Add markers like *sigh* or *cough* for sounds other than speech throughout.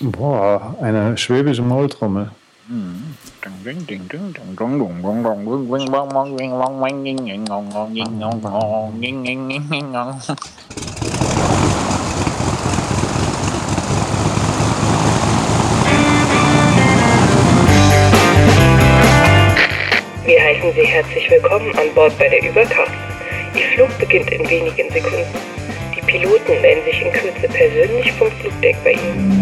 Boah, eine schwäbische Maultrommel. Wir heißen Sie herzlich willkommen an Bord bei der Überkraft. Ihr Flug beginnt in wenigen Sekunden. Piloten melden sich in Kürze persönlich vom Flugdeck bei Ihnen.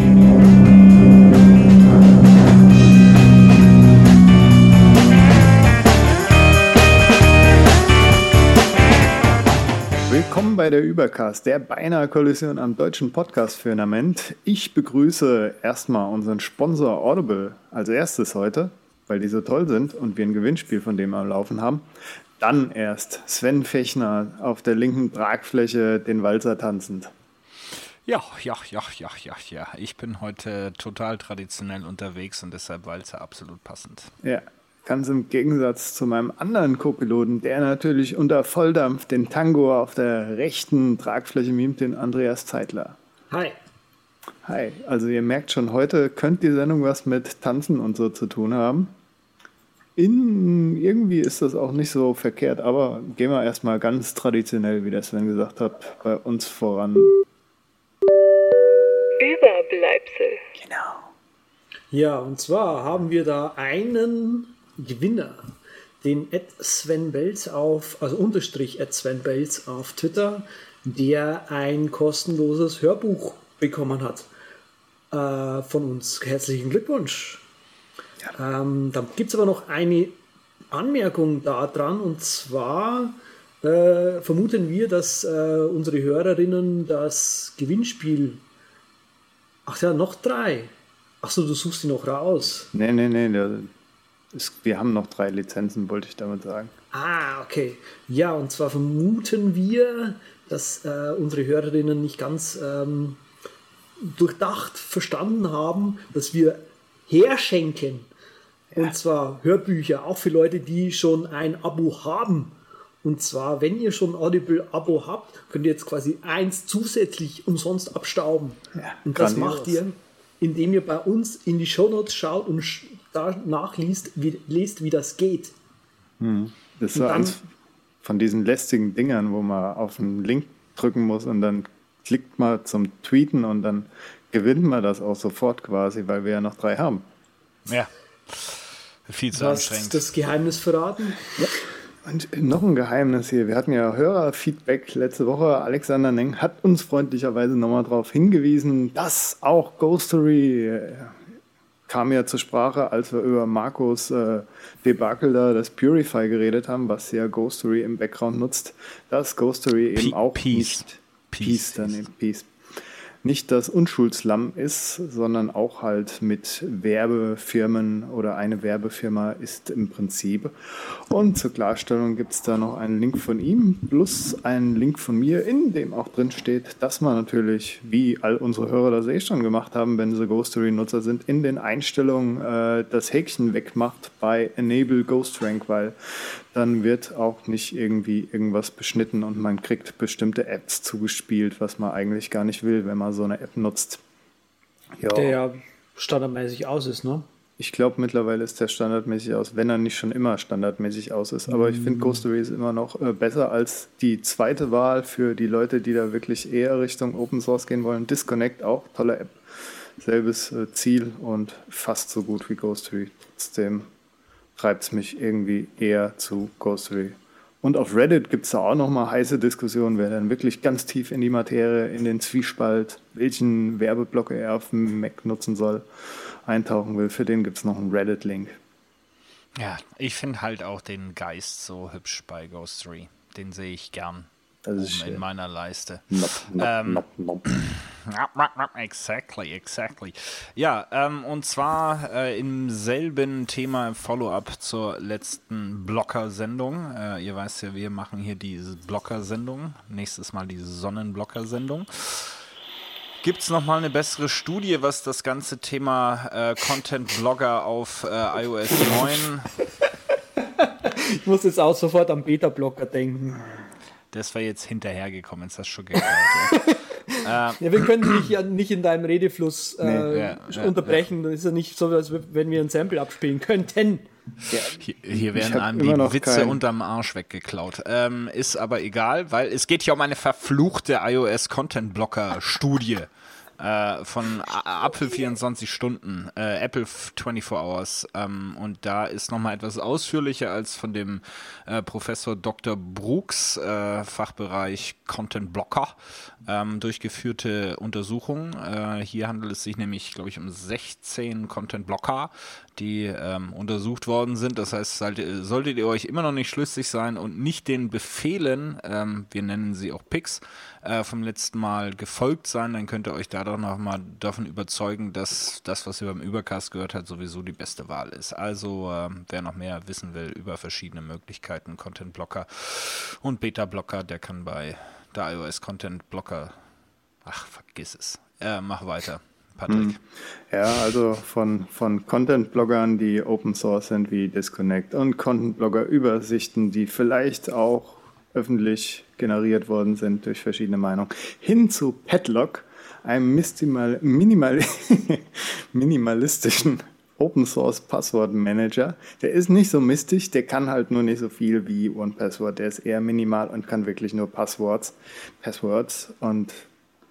Willkommen bei der Übercast, der beinahe Kollision am deutschen Podcast-Firmament. Ich begrüße erstmal unseren Sponsor Audible als erstes heute, weil die so toll sind und wir ein Gewinnspiel von dem am Laufen haben. Dann erst Sven Fechner auf der linken Tragfläche den Walzer tanzend. Ja, ja, ja, ja, ja, ja. Ich bin heute total traditionell unterwegs und deshalb Walzer absolut passend. Ja, ganz im Gegensatz zu meinem anderen Co-Piloten, der natürlich unter Volldampf den Tango auf der rechten Tragfläche mimt, den Andreas Zeitler. Hi. Hi, also ihr merkt schon, heute könnte die Sendung was mit Tanzen und so zu tun haben. In, irgendwie ist das auch nicht so verkehrt, aber gehen wir erstmal ganz traditionell, wie der Sven gesagt hat, bei uns voran. Überbleibsel. Genau. Ja, und zwar haben wir da einen Gewinner, den Ed Sven Belz auf, also Unterstrich Ed Sven Belz auf Twitter, der ein kostenloses Hörbuch bekommen hat äh, von uns. Herzlichen Glückwunsch. Ähm, da gibt es aber noch eine Anmerkung daran und zwar äh, vermuten wir, dass äh, unsere Hörerinnen das Gewinnspiel. Ach ja, noch drei. Ach so, du suchst die noch raus. Nee, nee, nee, ist, wir haben noch drei Lizenzen, wollte ich damit sagen. Ah, okay. Ja, und zwar vermuten wir, dass äh, unsere Hörerinnen nicht ganz ähm, durchdacht verstanden haben, dass wir herschenken. Und zwar Hörbücher, auch für Leute, die schon ein Abo haben. Und zwar, wenn ihr schon Audible-Abo habt, könnt ihr jetzt quasi eins zusätzlich umsonst abstauben. und das macht ihr, indem ihr bei uns in die Shownotes schaut und sch- da nachliest, wie, lest, wie das geht. Das Und war eins von diesen lästigen Dingern, wo man auf einen Link drücken muss und dann klickt man zum Tweeten und dann gewinnt man das auch sofort quasi, weil wir ja noch drei haben. Ja. Viel zu hast anstrengend. das Geheimnis verraten. Und noch ein Geheimnis hier. Wir hatten ja Hörerfeedback letzte Woche. Alexander Neng hat uns freundlicherweise nochmal darauf hingewiesen, dass auch Ghostery äh, kam ja zur Sprache, als wir über Marcos äh, Debakel da, das Purify geredet haben, was ja Ghostery im Background nutzt, dass Ghostery eben Pe- auch Peace. nicht Peace Peace, dann ist eben Peace. Nicht das Unschuldslamm ist, sondern auch halt mit Werbefirmen oder eine Werbefirma ist im Prinzip. Und zur Klarstellung gibt es da noch einen Link von ihm plus einen Link von mir, in dem auch drin steht, dass man natürlich, wie all unsere Hörer das eh schon gemacht haben, wenn sie Ghostory-Nutzer sind, in den Einstellungen äh, das Häkchen wegmacht bei Enable Ghost Rank, weil dann wird auch nicht irgendwie irgendwas beschnitten und man kriegt bestimmte Apps zugespielt, was man eigentlich gar nicht will, wenn man so eine App nutzt. Ja, Der ja standardmäßig aus ist, ne? ich glaube mittlerweile ist der standardmäßig aus, wenn er nicht schon immer standardmäßig aus ist. Aber ich finde Ghostory ist immer noch äh, besser als die zweite Wahl für die Leute, die da wirklich eher Richtung Open Source gehen wollen. Disconnect auch, tolle App. Selbes äh, Ziel und fast so gut wie Ghostory. Trotzdem treibt es mich irgendwie eher zu Ghostory. Und auf Reddit gibt es da auch nochmal heiße Diskussionen, wer dann wirklich ganz tief in die Materie, in den Zwiespalt, welchen Werbeblock er auf dem Mac nutzen soll, eintauchen will. Für den gibt es noch einen Reddit-Link. Ja, ich finde halt auch den Geist so hübsch bei Ghostery. Den sehe ich gern Das ist in meiner Leiste. Nope, nope, Ähm, nope. Exactly, exactly. Ja, ähm, und zwar äh, im selben Thema im Follow-up zur letzten Blocker-Sendung. Äh, ihr weißt ja, wir machen hier diese Blocker-Sendung. Nächstes Mal diese Sonnenblocker-Sendung. Gibt es nochmal eine bessere Studie, was das ganze Thema äh, Content-Blogger auf äh, iOS 9 *laughs* Ich muss jetzt auch sofort am Beta-Blocker denken. Das wäre jetzt hinterhergekommen, ist das schon geklaut. ja. *laughs* ja, wir können dich ja nicht in deinem Redefluss äh, nee, ja, ja, unterbrechen. Das ist ja nicht so, als wenn wir ein Sample abspielen könnten. Hier, hier, werden einem die Witze kein... unterm Arsch weggeklaut. Ähm, ist aber egal, weil es geht hier um eine verfluchte iOS Content Blocker Studie äh, von Apple 24 Stunden, äh, Apple 24 Hours. Ähm, und da ist nochmal etwas ausführlicher als von dem äh, Professor Dr. Brooks, äh, Fachbereich Content Blocker, ähm, durchgeführte Untersuchung. Äh, hier handelt es sich nämlich, glaube ich, um 16 Content Blocker, die ähm, untersucht worden sind. Das heißt, solltet, ihr euch immer noch nicht schlüssig sein und nicht den Befehlen, ähm, wir nennen sie auch Picks, äh, vom letzten Mal gefolgt sein, dann könnt ihr euch da doch nochmal davon überzeugen, dass das, was ihr beim Übercast gehört habt, sowieso die beste Wahl ist. Also, äh, wer noch mehr wissen will über verschiedene Möglichkeiten, Content Blocker und Beta Blocker, der kann bei der iOS Content Blocker, ach, vergiss es. Äh, mach weiter. Patrick. Hm. Ja, also von, von Content-Bloggern, die Open Source sind wie Disconnect und Content-Blogger-Übersichten, die vielleicht auch öffentlich generiert worden sind durch verschiedene Meinungen, hin zu Padlock, einem minimal, *laughs* minimalistischen Open Source Passwort Manager. Der ist nicht so mistig, der kann halt nur nicht so viel wie OnePassword. Der ist eher minimal und kann wirklich nur Passworts. Passwords und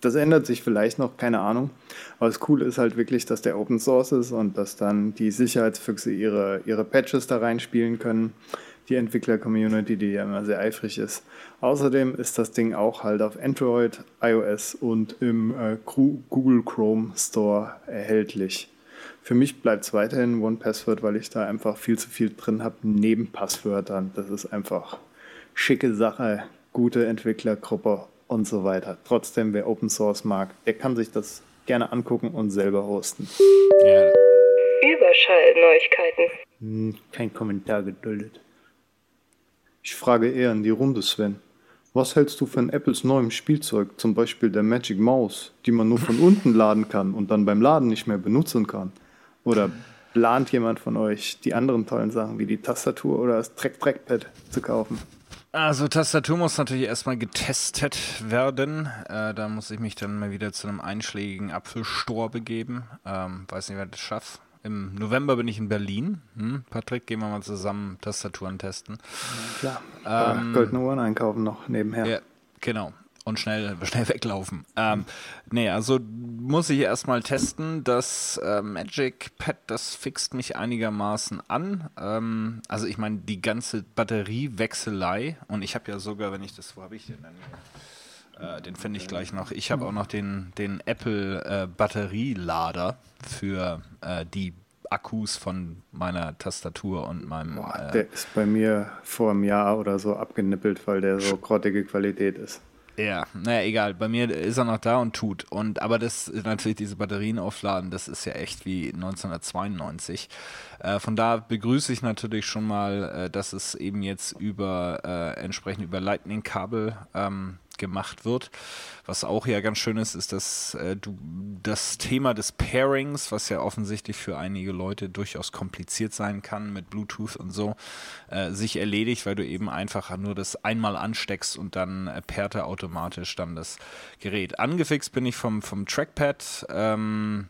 das ändert sich vielleicht noch, keine Ahnung. Aber das Coole ist halt wirklich, dass der Open Source ist und dass dann die Sicherheitsfüchse ihre, ihre Patches da reinspielen können. Die Entwickler-Community, die ja immer sehr eifrig ist. Außerdem ist das Ding auch halt auf Android, iOS und im äh, Google Chrome Store erhältlich. Für mich bleibt es weiterhin OnePassword, weil ich da einfach viel zu viel drin habe neben Passwörtern. Das ist einfach schicke Sache, gute Entwicklergruppe und so weiter. Trotzdem, wer Open Source mag, der kann sich das gerne angucken und selber hosten. Ja. Überschallneuigkeiten. Hm, kein Kommentar geduldet. Ich frage eher in die Runde, Sven. Was hältst du von Apples neuem Spielzeug, zum Beispiel der Magic Mouse, die man nur von *laughs* unten laden kann und dann beim Laden nicht mehr benutzen kann? Oder plant jemand von euch, die anderen tollen Sachen wie die Tastatur oder das Track-Trackpad zu kaufen? Also Tastatur muss natürlich erstmal getestet werden. Äh, da muss ich mich dann mal wieder zu einem einschlägigen Apfelstor begeben. Ähm, weiß nicht, wer das schafft. Im November bin ich in Berlin. Hm? Patrick, gehen wir mal zusammen Tastaturen testen. Ja, klar. Ähm, Goldene Uhren einkaufen noch nebenher. Ja, genau und schnell, *laughs* schnell weglaufen. Ähm, nee, also muss ich erstmal testen. Das äh, Magic Pad, das fixt mich einigermaßen an. Ähm, also ich meine, die ganze Batteriewechselei und ich habe ja sogar, wenn ich das, wo habe ich den denn äh, den finde ich gleich noch. Ich habe auch noch den, den Apple äh, Batterielader für äh, die Akkus von meiner Tastatur und meinem. Boah, äh, der ist bei mir vor einem Jahr oder so abgenippelt, weil der so grottige Qualität ist. Ja, naja, egal. Bei mir ist er noch da und tut. Und aber das natürlich diese Batterien aufladen, das ist ja echt wie 1992. Äh, von da begrüße ich natürlich schon mal, äh, dass es eben jetzt über äh, entsprechend über Lightning-Kabel ähm, gemacht wird. Was auch ja ganz schön ist, ist, dass äh, du das Thema des Pairings, was ja offensichtlich für einige Leute durchaus kompliziert sein kann mit Bluetooth und so, äh, sich erledigt, weil du eben einfach nur das einmal ansteckst und dann äh, automatisch dann das Gerät. Angefixt bin ich vom, vom Trackpad. Ähm,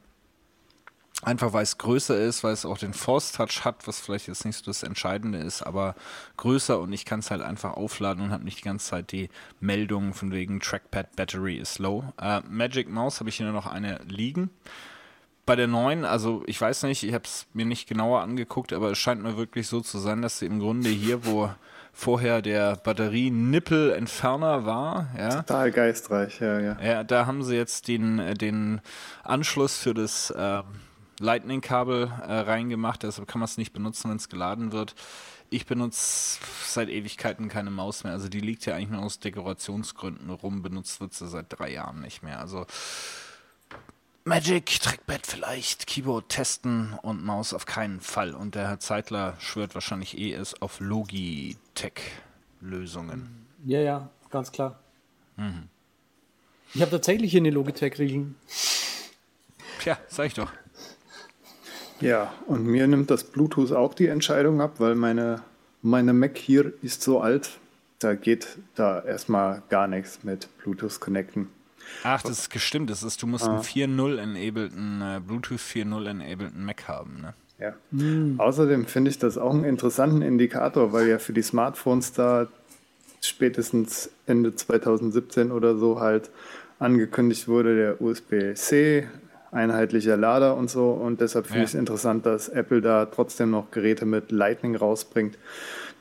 Einfach weil es größer ist, weil es auch den Force Touch hat, was vielleicht jetzt nicht so das Entscheidende ist, aber größer und ich kann es halt einfach aufladen und habe nicht die ganze Zeit die Meldungen von wegen Trackpad Battery is low. Äh, Magic Mouse habe ich hier nur noch eine liegen. Bei der neuen, also ich weiß nicht, ich habe es mir nicht genauer angeguckt, aber es scheint mir wirklich so zu sein, dass sie im Grunde hier, wo vorher der Batterie-Nippel-Entferner war. Ja. Total geistreich, ja, ja. Ja, da haben sie jetzt den, äh, den Anschluss für das äh, Lightning-Kabel äh, reingemacht, deshalb kann man es nicht benutzen, wenn es geladen wird. Ich benutze seit Ewigkeiten keine Maus mehr. Also die liegt ja eigentlich nur aus Dekorationsgründen rum. Benutzt wird sie seit drei Jahren nicht mehr. Also Magic, Trackpad vielleicht, Keyboard testen und Maus auf keinen Fall. Und der Herr Zeitler schwört wahrscheinlich eh es auf Logitech-Lösungen. Ja, ja, ganz klar. Mhm. Ich habe tatsächlich hier eine Logitech-Regeln. Tja, sag ich doch. Ja, und mir nimmt das Bluetooth auch die Entscheidung ab, weil meine, meine Mac hier ist so alt, da geht da erstmal gar nichts mit Bluetooth connecten. Ach, das ist gestimmt. Das ist, du musst einen 4.0 enableden, äh, Bluetooth 4.0 enableden Mac haben, ne? Ja. Außerdem finde ich das auch einen interessanten Indikator, weil ja für die Smartphones da spätestens Ende 2017 oder so halt angekündigt wurde, der USB-C, einheitlicher Lader und so. Und deshalb finde Ja. ich es interessant, dass Apple da trotzdem noch Geräte mit Lightning rausbringt.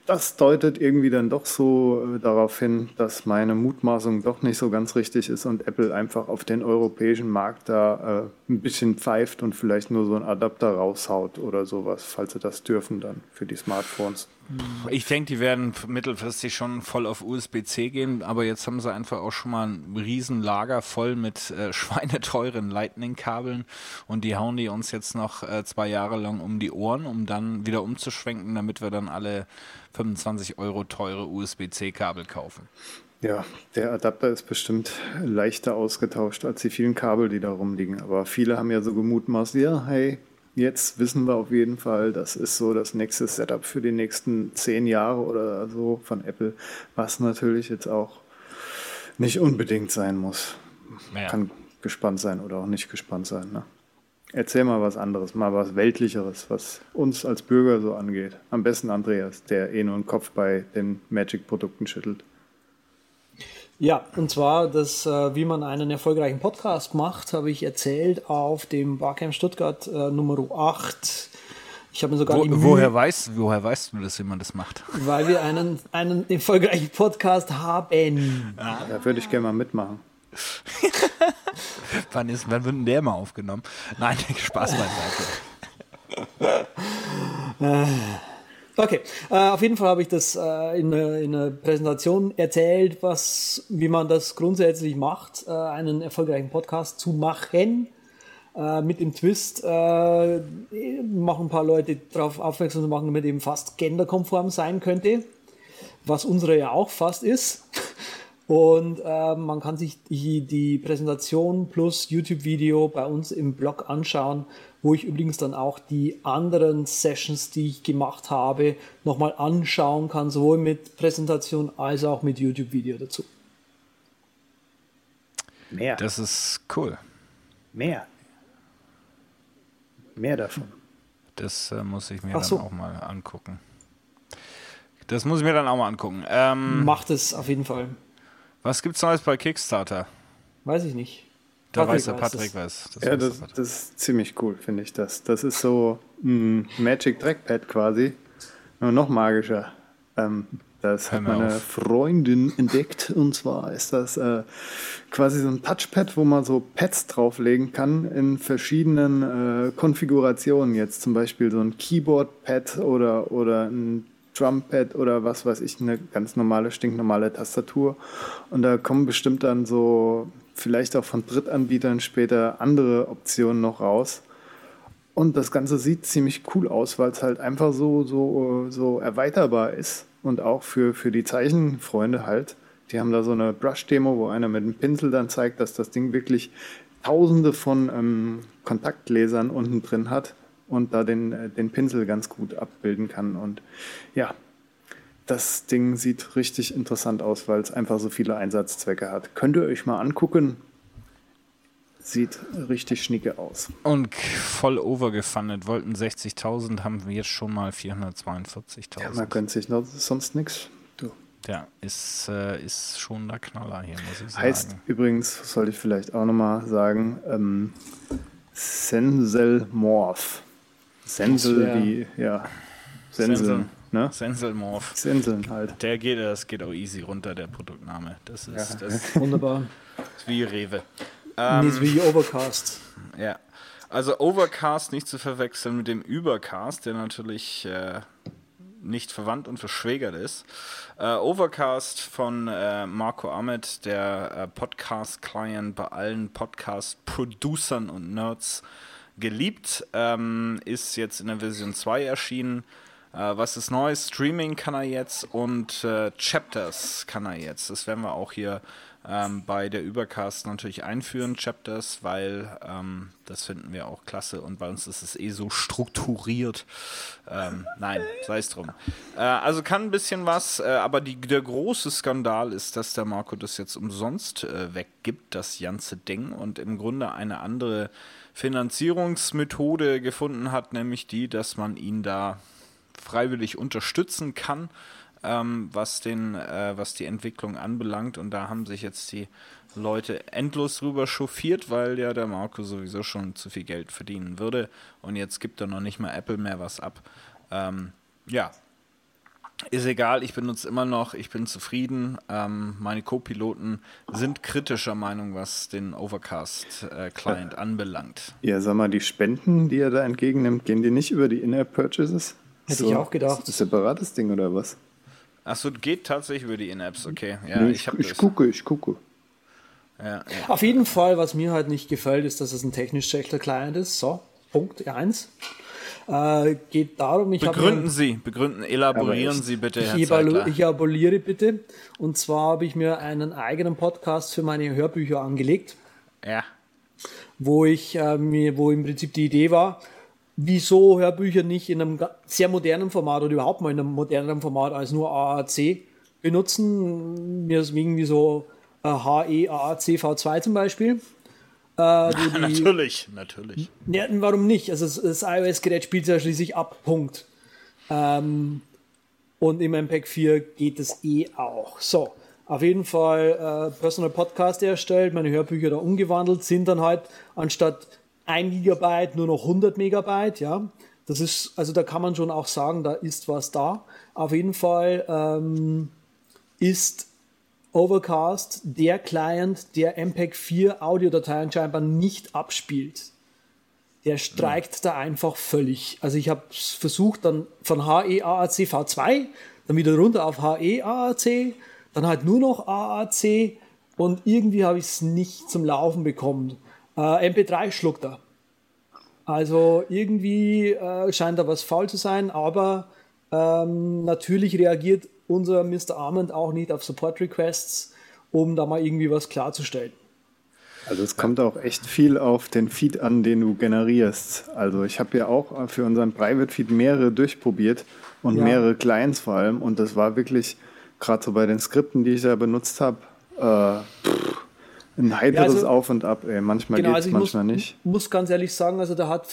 Das deutet irgendwie dann doch so äh, darauf hin, dass meine Mutmaßung doch nicht so ganz richtig ist und Apple einfach auf den europäischen Markt da äh, ein bisschen pfeift und vielleicht nur so einen Adapter raushaut oder sowas, falls sie das dürfen dann für die Smartphones. Ich denke, die werden mittelfristig schon voll auf USB-C gehen, aber jetzt haben sie einfach auch schon mal ein riesen Lager voll mit äh, *laughs* schweineteuren Lightning-Kabeln und die hauen die uns jetzt noch äh, zwei Jahre lang um die Ohren, um dann wieder umzuschwenken, damit wir dann alle 25 Euro teure USB-C-Kabel kaufen. Ja, der Adapter ist bestimmt leichter ausgetauscht als die vielen Kabel, die da rumliegen. Aber viele haben ja so gemutmaßt, ja, hey, jetzt wissen wir auf jeden Fall, das ist so das nächste Setup für die nächsten zehn Jahre oder so von Apple, was natürlich jetzt auch nicht unbedingt sein muss. Ja. Kann gespannt sein oder auch nicht gespannt sein. Ne? Erzähl mal was anderes, mal was Weltlicheres, was uns als Bürger so angeht. Am besten Andreas, der eh nur den Kopf bei den Magic-Produkten schüttelt. Ja, und zwar, das, äh, wie man einen erfolgreichen Podcast macht, habe ich erzählt auf dem Barcamp Stuttgart äh, Nummer 8. Ich habe mir sogar Wo, die Mühe, woher, weißt, woher weißt du das, wie man das macht? weil wir einen, einen erfolgreichen Podcast haben. Da würde ich gerne mal mitmachen. *laughs* Wann, ist, wann wird denn der mal aufgenommen? Nein, *laughs* Spaß beiseite. *laughs* Okay, äh, auf jeden Fall habe ich das äh, in, einer- in einer Präsentation erzählt, was, wie man das grundsätzlich macht, äh, einen erfolgreichen Podcast zu machen. Äh, mit dem Twist äh, machen ein paar Leute darauf aufmerksam zu machen, damit eben fast genderkonform sein könnte, was unsere ja auch fast ist. Und äh, man kann sich die, die Präsentation plus YouTube-Video bei uns im Blog anschauen, wo ich übrigens dann auch die anderen Sessions, die ich gemacht habe, nochmal anschauen kann, sowohl mit Präsentation als auch mit YouTube-Video dazu. Mehr. Das ist cool. Mehr. Mehr davon. Das äh, muss ich mir Ach dann so. auch mal angucken. Das muss ich mir dann auch mal angucken. Ähm, Macht es auf jeden Fall. Was gibt's Neues bei Kickstarter? Weiß ich nicht. Da Patrick weiß der weiß Patrick das. was. Das Ja, das, Patrick. das ist ziemlich cool, finde ich das. Das ist so ein Magic Trackpad quasi, nur noch magischer. Ähm, das Hör hat meine auf. Freundin entdeckt und zwar ist das äh, quasi so ein Touchpad, wo man so Pads drauflegen kann in verschiedenen äh, Konfigurationen. Jetzt zum Beispiel so ein Keyboard-Pad oder, oder ein Drumpad oder was weiß ich, eine ganz normale, stinknormale Tastatur. Und da kommen bestimmt dann so, vielleicht auch von Drittanbietern später andere Optionen noch raus. Und das Ganze sieht ziemlich cool aus, weil es halt einfach so, so, so erweiterbar ist. Und auch für, für die Zeichenfreunde halt. Die haben da so eine Brush-Demo, wo einer mit dem Pinsel dann zeigt, dass das Ding wirklich tausende von ähm, Kontaktgläsern unten drin hat und da den, äh, den Pinsel ganz gut abbilden kann. Und ja, das Ding sieht richtig interessant aus, weil es einfach so viele Einsatzzwecke hat. Könnt ihr euch mal angucken. Sieht richtig schnicke aus. Und voll overgefundet. Wollten 60.000, haben wir jetzt schon mal 442.000. Ja, man gönnt sich noch sonst nichts. Ja, ist, äh, ist schon der Knaller hier, muss ich sagen. Heißt übrigens, sollte ich vielleicht auch nochmal sagen, ähm, Senselmorph. Sensel Das wie, ja, Senseln, Sensel. ne? Senselmorph. Senseln halt. Der geht, das geht auch easy runter, der Produktname. Das ist, das ist *laughs* Wunderbar. wie Rewe. Ähm, ist wie Overcast. Ja. Also Overcast nicht zu verwechseln mit dem Übercast, der natürlich äh, nicht verwandt und verschwägert ist. Äh, Overcast von äh, Marco Ahmed, der äh, Podcast-Client bei allen Podcast-Producern und Nerds geliebt, ähm, ist jetzt in der Version 2 erschienen. Äh, was ist neu? Streaming kann er jetzt und äh, Chapters kann er jetzt. Das werden wir auch hier ähm, bei der Übercast natürlich einführen, Chapters, weil ähm, das finden wir auch klasse und bei uns ist es eh so strukturiert. Ähm, nein, sei es drum. Äh, also kann ein bisschen was, äh, aber die, der große Skandal ist, dass der Marco das jetzt umsonst äh, weggibt, das ganze Ding und im Grunde eine andere Finanzierungsmethode gefunden hat, nämlich die, dass man ihn da freiwillig unterstützen kann ähm, was, den, äh, was die Entwicklung anbelangt. Und da haben sich jetzt die Leute endlos drüber chauffiert, weil ja der Marco sowieso schon zu viel Geld verdienen würde. Und jetzt gibt er noch nicht mal Apple mehr was ab. Ähm, ja, ist egal, ich benutze immer noch, ich bin zufrieden. Ähm, meine Co-Piloten sind kritischer Meinung, was den Overcast-Client äh, anbelangt. Ja, sag mal, die Spenden, die er da entgegennimmt, gehen die nicht über die In-App-Purchases? Hätte so, ich auch gedacht. Ein separates Ding oder was? Achso, geht tatsächlich über die In-Apps, okay. Ja, nee, ich, ich, ich gucke, ich gucke. Ja, ja. Auf jeden Fall, was mir halt nicht gefällt, ist, dass es ein technisch schlechter Client ist. So, Punkt 1. Äh, geht darum, ich Begründen mir, Sie, begründen, elaborieren Sie bitte, Herr ich, Zeitler. ich elaboriere bitte. Und zwar habe ich mir einen eigenen Podcast für meine Hörbücher angelegt. Ja. Wo ich äh, mir, wo im Prinzip die Idee war, wieso Hörbücher nicht in einem sehr modernen Format oder überhaupt mal in einem moderneren Format als nur AAC benutzen. Mir ist irgendwie so äh, HE AAC V2 zum Beispiel. Äh, *laughs* die, natürlich, natürlich. Ja, warum nicht? Also das, das iOS-Gerät spielt ja schließlich ab, Punkt. Ähm, und im MPEG 4 geht es eh auch. So, auf jeden Fall äh, Personal Podcast erstellt, meine Hörbücher da umgewandelt, sind dann halt anstatt 1 Gigabyte nur noch 100 Megabyte, ja. Das ist, also da kann man schon auch sagen, da ist was da. Auf jeden Fall ähm, ist Overcast der Client, der MPEG 4 Audiodateien scheinbar nicht abspielt. Der streikt ja. da einfach völlig. Also ich habe versucht, dann von HE-AAC V2, dann wieder runter auf HE-AAC, dann halt nur noch AAC und irgendwie habe ich es nicht zum Laufen bekommen. Äh, MP3 schluckt er. Also irgendwie äh, scheint da was faul zu sein, aber ähm, natürlich reagiert unser Mr. Armand auch nicht auf Support Requests, um da mal irgendwie was klarzustellen. Also es kommt auch echt viel auf den Feed an, den du generierst. Also ich habe ja auch für unseren Private Feed mehrere durchprobiert und ja. mehrere Clients vor allem und das war wirklich gerade so bei den Skripten, die ich da benutzt habe, äh, ein heiteres ja, also, Auf und Ab, ey. Manchmal genau, geht es, also manchmal muss, nicht. muss ganz ehrlich sagen, also da hat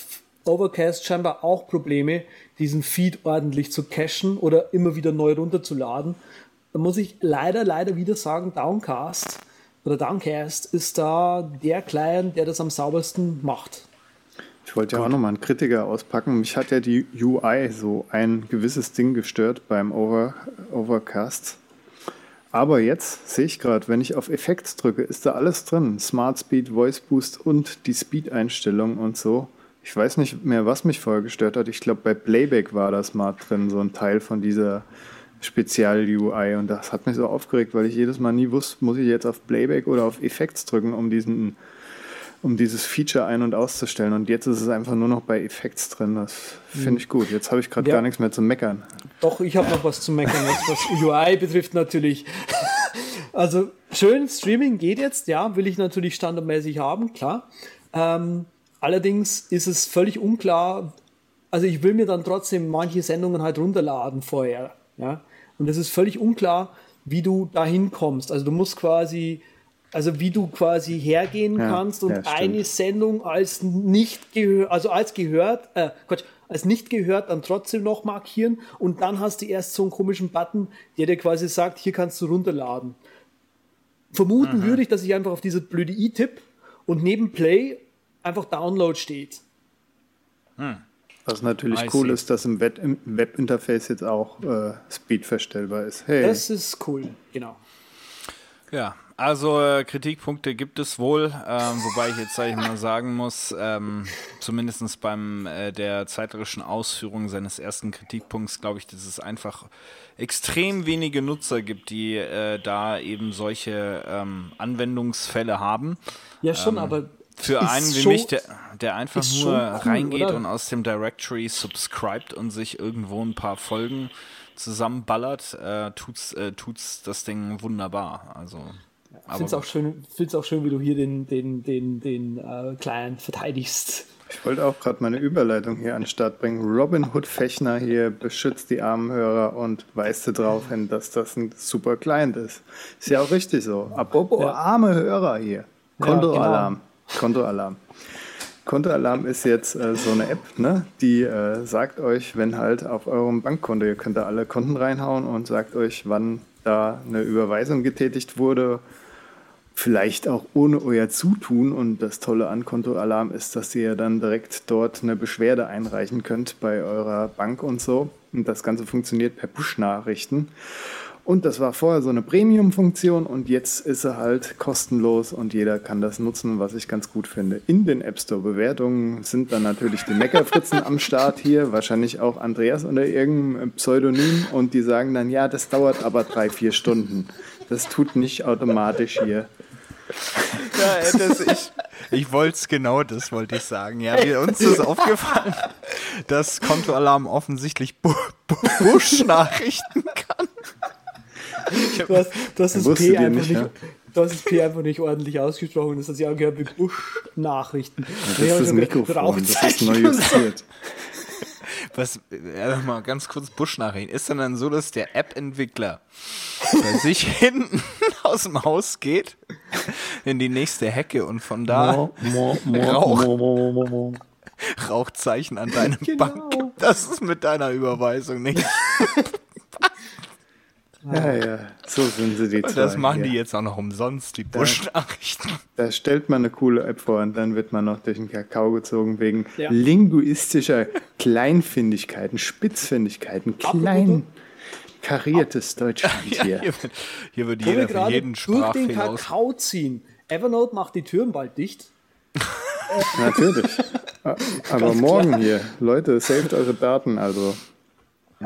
Overcast scheinbar auch Probleme, diesen Feed ordentlich zu cachen oder immer wieder neu runterzuladen. Da muss ich leider, leider wieder sagen, Downcast oder Downcast ist da der Client, der das am saubersten macht. Ich wollte ja auch nochmal einen Kritiker auspacken. Mich hat ja die UI so ein gewisses Ding gestört beim Over, Overcast. Aber jetzt sehe ich gerade, wenn ich auf Effekts drücke, ist da alles drin. Smart Speed, Voice Boost und die Speed-Einstellung und so. Ich weiß nicht mehr, was mich vorher gestört hat. Ich glaube, bei Playback war das mal drin, so ein Teil von dieser Spezial-UI. Und das hat mich so aufgeregt, weil ich jedes Mal nie wusste, muss ich jetzt auf Playback oder auf Effekts drücken, um diesen um dieses Feature ein- und auszustellen. Und jetzt ist es einfach nur noch bei Effekts drin. Das finde ich gut. Jetzt habe ich gerade ja. gar nichts mehr zu meckern. Doch, ich habe noch was zu meckern, was, *laughs* was UI betrifft natürlich. also schön, Streaming geht jetzt, ja, will ich natürlich standardmäßig haben, klar. Ähm, allerdings ist es völlig unklar, also ich will mir dann trotzdem manche Sendungen halt runterladen vorher, ja. Und es ist völlig unklar, wie du da hinkommst. Also du musst quasi also wie du quasi hergehen ja, kannst und ja, eine Sendung als nicht gehört, also als gehört, äh, Quatsch, als nicht gehört dann trotzdem noch markieren und dann hast du erst so einen komischen Button, der dir quasi sagt, hier kannst du runterladen. Vermuten mhm. würde ich, dass ich einfach auf diese blöde i tipp und neben Play einfach Download steht. Hm. Was natürlich I cool see. ist, dass im Webinterface jetzt auch äh, Speed verstellbar ist. Hey. Das ist cool, genau. Ja, also äh, Kritikpunkte gibt es wohl, ähm, wobei ich jetzt sage ich mal sagen muss, ähm, zumindest beim äh, der zeitlerischen Ausführung seines ersten Kritikpunkts glaube ich, dass es einfach extrem wenige Nutzer gibt, die äh, da eben solche ähm, Anwendungsfälle haben. Ja schon, ähm, aber für einen wie mich, der, der einfach nur cool, reingeht oder? und aus dem Directory subscribt und sich irgendwo ein paar Folgen zusammenballert, äh, tut's, äh, tut's das Ding wunderbar. Also Ich finde es auch, schön, auch schön, wie du hier den, den, den, den äh, Client verteidigst. Ich wollte auch gerade meine Überleitung hier an den Start bringen. Robin Hood Fechner hier beschützt die armen Hörer und weist darauf hin, dass das ein super Client ist. Ist ja auch richtig so. Apropos ja. arme Hörer hier. Kontoalarm. Ja, genau. Kontoalarm. Kontoalarm ist jetzt äh, so eine App, ne, die äh, sagt euch, wenn halt auf eurem Bankkonto, ihr könnt da alle Konten reinhauen und sagt euch, wann da eine Überweisung getätigt wurde, vielleicht auch ohne euer Zutun. Und das Tolle an Kontoalarm ist, dass ihr dann direkt dort eine Beschwerde einreichen könnt bei eurer Bank und so. Und das Ganze funktioniert per Push-Nachrichten. Und das war vorher so eine Premium-Funktion und jetzt ist er halt kostenlos und jeder kann das nutzen, was ich ganz gut finde. In den App Store-Bewertungen sind dann natürlich die Meckerfritzen am Start hier, wahrscheinlich auch Andreas unter irgendeinem Pseudonym und die sagen dann, ja, das dauert aber drei, vier Stunden. Das tut nicht automatisch hier. Ja, das, ich, ich wollte es genau, das wollte ich sagen. Ja, wie uns ist aufgefallen, dass Kontoalarm offensichtlich Bu Bu Busch-Nachrichten kann. Du hast, du hast das P einfach nicht, ja? du hast das P einfach nicht ordentlich ausgesprochen. Das hat sich angehört wie Busch-Nachrichten. Ja, das ist das Mikrofon, das ist neu justiert. Was, ja, mal ganz kurz Busch-Nachrichten. Ist dann dann so, dass der App-Entwickler bei sich *laughs* hinten aus dem Haus geht in die nächste Hecke und von da Rauch, Rauchzeichen an deinem genau. Bank. Das ist mit deiner Überweisung nicht. *laughs* Ja, ja, so sind sie die zwei. Das machen die jetzt auch noch umsonst, die Busch-Nachrichten. *laughs* Da, stellt man eine coole App vor und dann wird man noch durch den Kakao gezogen wegen ja. linguistischer Kleinfindigkeiten, Spitzfindigkeiten, klein kariertes Deutschland hier. hier, wird, hier wird jeder für jeden Sprachfehler durch den Kakao ziehen. Evernote macht die Türen bald dicht. *laughs* Natürlich. *laughs* Aber morgen klar. hier. Leute, saved eure Daten, also.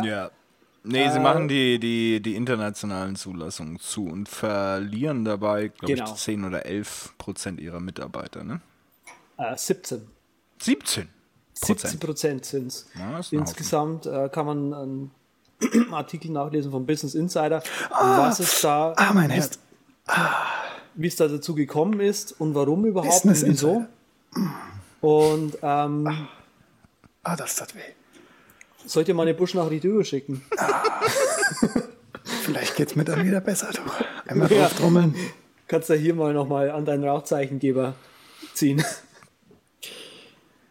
Ja. Nee, äh, sie machen die, die, die internationalen Zulassungen zu und verlieren dabei, glaube genau. ich, 10 oder 11 Prozent ihrer Mitarbeiter, ne? Äh, 17. 17? 17 Prozent sind es. Insgesamt äh, kann man einen *clears throat* Artikel nachlesen vom Business Insider, ah, was es da. Ah, mein Herz. Ah. Wie es da dazu gekommen ist und warum überhaupt Business und wieso. Und ähm, ah. ah, das tat weh. Soll ich dir mal eine Buschnachricht überschicken? *laughs* Vielleicht geht's mir dann wieder besser, du. Einmal drauf trommeln. Kannst du hier mal nochmal an deinen Rauchzeichengeber ziehen.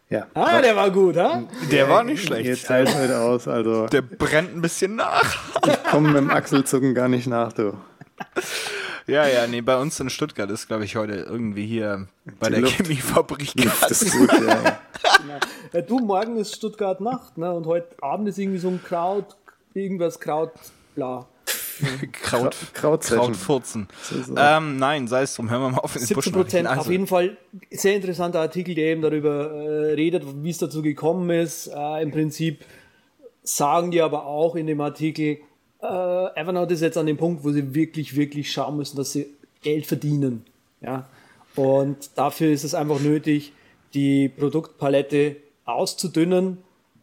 Ja. Ah, der war gut, ha? Der war nicht schlecht. Jetzt teilt heute aus, also. Der brennt ein bisschen nach. Ich komme mit dem Achselzucken gar nicht nach, du. Ja, ja, nee, bei uns in Stuttgart ist, glaube ich, heute irgendwie hier bei Die der Luft. Chemiefabrik Das ist gut, ja. *laughs* *laughs* ja. Du, morgen ist Stuttgart Nacht, ne? Und heute Abend ist irgendwie so ein Kraut, irgendwas Kraut, bla. Kraut, Kraut, Krautfurzen. So. Ähm, nein, sei es drum, hören wir mal auf. 17 Prozent, also. auf jeden Fall sehr interessanter Artikel, der eben darüber äh, redet, wie es dazu gekommen ist. Äh, Im Prinzip sagen die aber auch in dem Artikel, äh, Evernote ist jetzt an dem Punkt, wo sie wirklich, wirklich schauen müssen, dass sie Geld verdienen. Ja? Und dafür ist es einfach nötig, die Produktpalette auszudünnen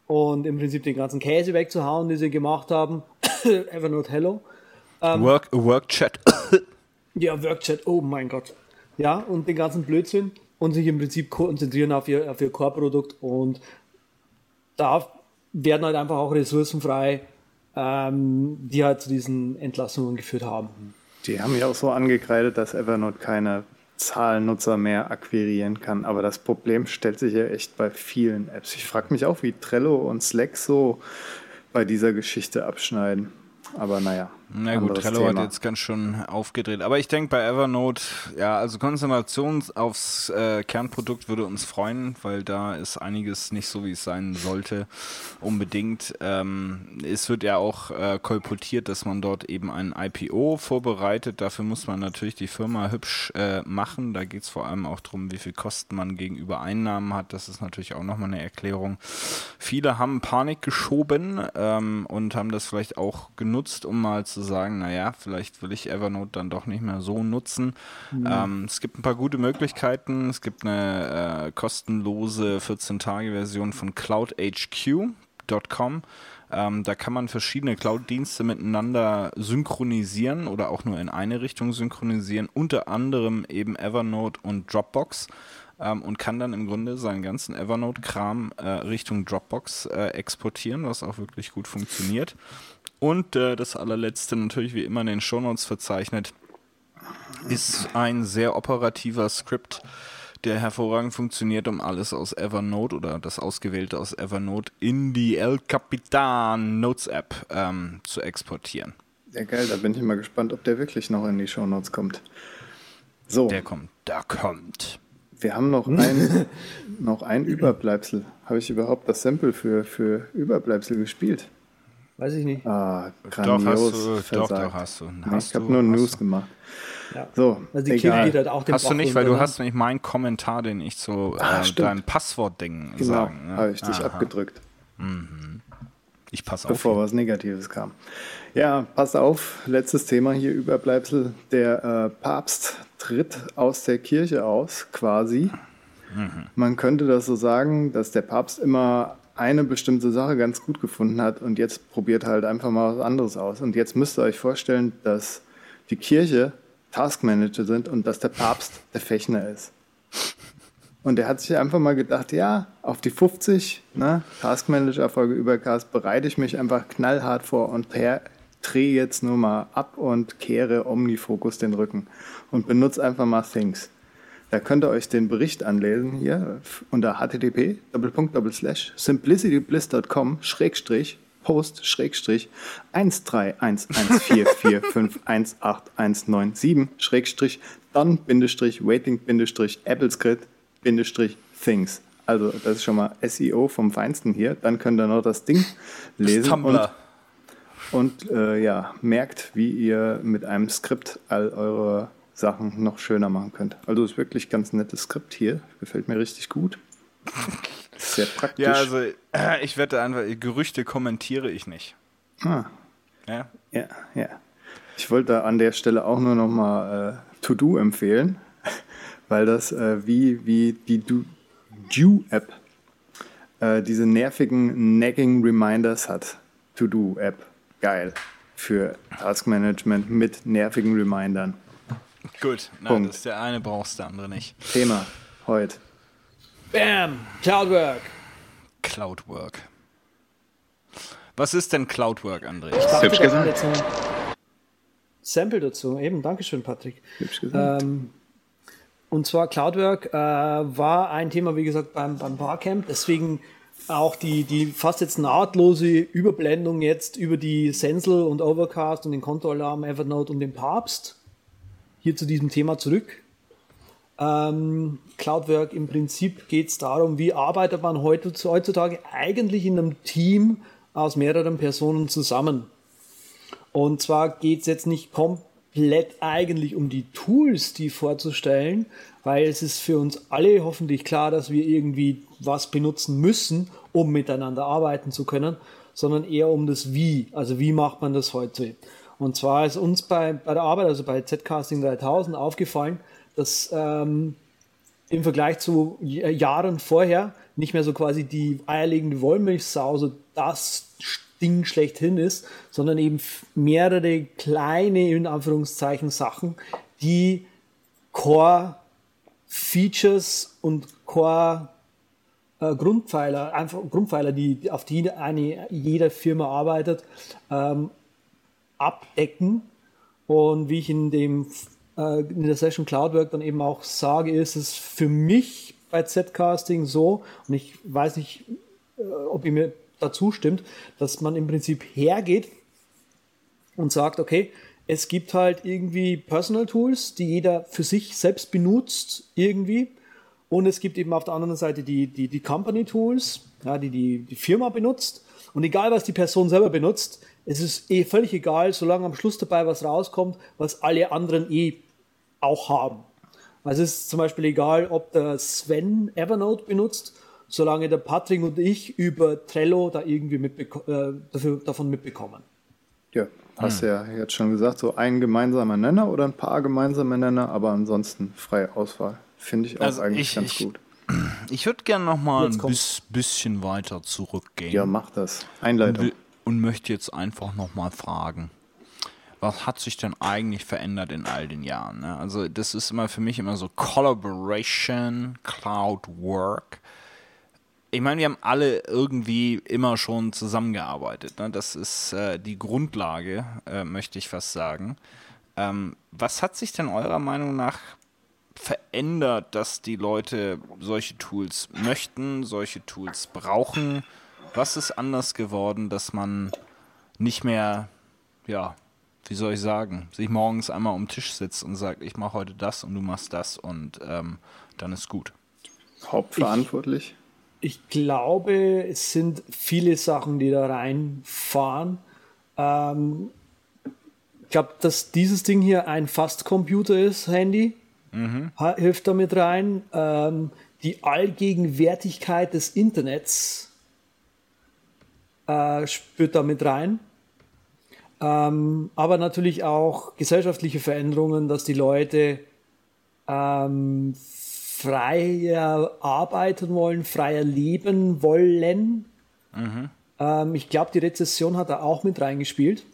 und im Prinzip den ganzen Käse wegzuhauen, den sie gemacht haben. *coughs* Evernote Hello. Ähm, Work, Workchat. *coughs* ja, Workchat, oh mein Gott. Ja, und den ganzen Blödsinn und sich im Prinzip konzentrieren auf ihr, auf ihr Core-Produkt und da werden halt einfach auch Ressourcen frei, ähm, die halt zu diesen Entlassungen geführt haben. Die haben ja auch so angekreidet, dass Evernote keine Zahlennutzer mehr akquirieren kann. Aber das Problem stellt sich ja echt bei vielen Apps. Ich frage mich auch, wie Trello und Slack so bei dieser Geschichte abschneiden. Aber naja. Na gut, Trello Thema. hat jetzt ganz schön aufgedreht. Aber ich denke bei Evernote, ja, also Konzentration aufs äh, Kernprodukt würde uns freuen, weil da ist einiges nicht so, wie es sein sollte, unbedingt. Ähm, es wird ja auch äh, kolportiert, dass man dort eben ein IPO vorbereitet. Dafür muss man natürlich die Firma hübsch äh, machen. Da geht es vor allem auch darum, wie viel Kosten man gegenüber Einnahmen hat. Das ist natürlich auch nochmal eine Erklärung. Viele haben Panik geschoben ähm, und haben das vielleicht auch genutzt, um mal zu zu sagen, naja, vielleicht will ich Evernote dann doch nicht mehr so nutzen. Mhm. Ähm, es gibt ein paar gute Möglichkeiten. Es gibt eine äh, kostenlose 14-Tage-Version von Cloud HQ. Sync.com. Ähm, da kann man verschiedene Cloud-Dienste miteinander synchronisieren oder auch nur in eine Richtung synchronisieren, unter anderem eben Evernote und Dropbox. Ähm, und kann dann im Grunde seinen ganzen Evernote-Kram äh, Richtung Dropbox äh, exportieren, was auch wirklich gut funktioniert. Und äh, das allerletzte natürlich wie immer in den Shownotes verzeichnet, ist ein sehr operativer Skript, der hervorragend funktioniert, um alles aus Evernote oder das Ausgewählte aus Evernote in die El Capitan Notes App ähm, zu exportieren. Ja, geil, da bin ich mal gespannt, ob der wirklich noch in die Show Notes kommt. So. Der kommt, der kommt. Wir haben noch ein, *laughs* noch ein Überbleibsel. Habe ich überhaupt das Sample für, für Überbleibsel gespielt? Weiß ich nicht. Ah, grandios doch, hast du, versagt. doch, doch, hast du. Hast ich habe nur News du. gemacht. Ja. So, also die egal. Geht halt auch hast Bach du nicht, weil du hast nämlich meinen Kommentar, den ich so ah, äh, dein Passwortding genau, sagen. Ne? habe ich dich Aha. abgedrückt. Mhm. Ich passe auf. Bevor was Negatives kam. Ja, pass auf, letztes Thema hier, Überbleibsel. Der äh, Papst tritt aus der Kirche aus, quasi. Mhm. Man könnte das so sagen, dass der Papst immer eine bestimmte Sache ganz gut gefunden hat und jetzt probiert halt einfach mal was anderes aus. Und jetzt müsst ihr euch vorstellen, dass die Kirche Taskmanager sind und dass der Papst der Fechner ist. Und er hat sich einfach mal gedacht, ja, auf die 50, ne, Taskmanager-Folge Übercast, bereite ich mich einfach knallhart vor und per, drehe jetzt nur mal ab und kehre Omnifokus den Rücken und benutze einfach mal Things. Da könnt ihr euch den Bericht anlesen hier unter http simplicitybliss.com schrägstrich post schrägstrich 13114451819 schrägstrich dann Bindestrich waiting Bindestrich applescript Bindestrich things. Also das ist schon mal SEO vom Feinsten hier. Dann könnt ihr noch das Ding lesen und, und äh, ja, merkt, wie ihr mit einem Skript all eure Sachen noch schöner machen könnt. Also ist wirklich ganz nettes Skript hier. Gefällt mir richtig gut. Sehr praktisch. Ja, also äh, ich wette einfach, Gerüchte kommentiere ich nicht. Ah. Ja? Ja, ja. Ich wollte an der Stelle auch nur noch mal äh, To-Do empfehlen, weil das äh, wie, wie die Do-App äh, diese nervigen Nagging Reminders hat. To-Do-App. Geil. Für Task Management mit nervigen Remindern. Gut, nein, das ist der eine brauchst, der andere nicht. Thema heute. Bam! Cloudwork. Cloudwork. Was ist denn Cloudwork, André? Ich dachte, Hübsch gesagt. Jetzt ein Sample dazu. Eben, Dankeschön, Patrick. Hübsch gesagt. Ähm, und zwar Cloudwork äh, war ein Thema, wie gesagt, beim, beim Barcamp. Deswegen auch die, die fast jetzt nahtlose Überblendung jetzt über die Sensel und Overcast und den Kontoalarm, Evernote und den Papst hier zu diesem Thema zurück. Ähm, Cloudwork im Prinzip geht es darum, wie arbeitet man heutzutage eigentlich in einem Team aus mehreren Personen zusammen. Und zwar geht es jetzt nicht komplett eigentlich um die Tools, die vorzustellen, weil es ist für uns alle hoffentlich klar, dass wir irgendwie was benutzen müssen, um miteinander arbeiten zu können, sondern eher um das Wie. Also wie macht man das heute? Und zwar ist uns bei, bei der Arbeit, also bei Zcasting 3000, aufgefallen, dass ähm, im Vergleich zu Jahren vorher nicht mehr so quasi die eierlegende Wollmilchsau, so das Ding schlechthin ist, sondern eben mehrere kleine, in Anführungszeichen, Sachen, die Core-Features und Core- äh, Grundpfeiler, einfach Grundpfeiler, die, auf die eine, jede Firma arbeitet, ähm, abdecken. Und wie ich in dem äh, in der Session Cloudwork dann eben auch sage, ist es für mich bei Zcasting so, und ich weiß nicht, äh, ob ihr mir dazu stimmt, dass man im Prinzip hergeht und sagt, okay, es gibt halt irgendwie Personal Tools, die jeder für sich selbst benutzt irgendwie. Und es gibt eben auf der anderen Seite die, die, die Company Tools, ja, die, die die Firma benutzt. Und egal, was die Person selber benutzt, es ist eh völlig egal, solange am Schluss dabei was rauskommt, was alle anderen eh auch haben. Also es ist zum Beispiel egal, ob der Sven Evernote benutzt, solange der Patrick und ich über Trello da irgendwie mitbeko äh, dafür, davon mitbekommen. Ja, hast hm. ja jetzt schon gesagt, so ein gemeinsamer Nenner oder ein paar gemeinsame Nenner, aber ansonsten freie Auswahl. Finde ich auch also eigentlich ich, ganz ich, gut Ich würde gerne noch mal ein bis, bisschen weiter zurückgehen. Ja, mach das. Einleitung. Und, und möchte jetzt einfach noch mal fragen, was hat sich denn eigentlich verändert in all den Jahren? Ne? Also das ist immer für mich immer so Collaboration, Cloud Work. Ich meine, wir haben alle irgendwie immer schon zusammengearbeitet. Ne? Das ist äh, die Grundlage, äh, möchte ich fast sagen. Ähm, was hat sich denn eurer Meinung nach verändert, dass die Leute solche Tools möchten, solche Tools brauchen? Was ist anders geworden, dass man nicht mehr, ja, wie soll ich sagen, sich morgens einmal um den Tisch sitzt und sagt, ich mache heute das und du machst das und ähm, dann ist gut. Hauptverantwortlich? Ich, ich, glaube, es sind viele Sachen, die da reinfahren. Ähm, ich glaube, dass dieses Ding hier ein Fast-Computer ist, Handy, mhm. hilft damit rein. Ähm, die Allgegenwärtigkeit des Internets äh, spürt damit rein. Ähm, aber natürlich auch gesellschaftliche Veränderungen, dass die Leute ähm, freier arbeiten wollen, freier leben wollen. Mhm. Ähm, ich glaube, die Rezession hat da auch mit reingespielt,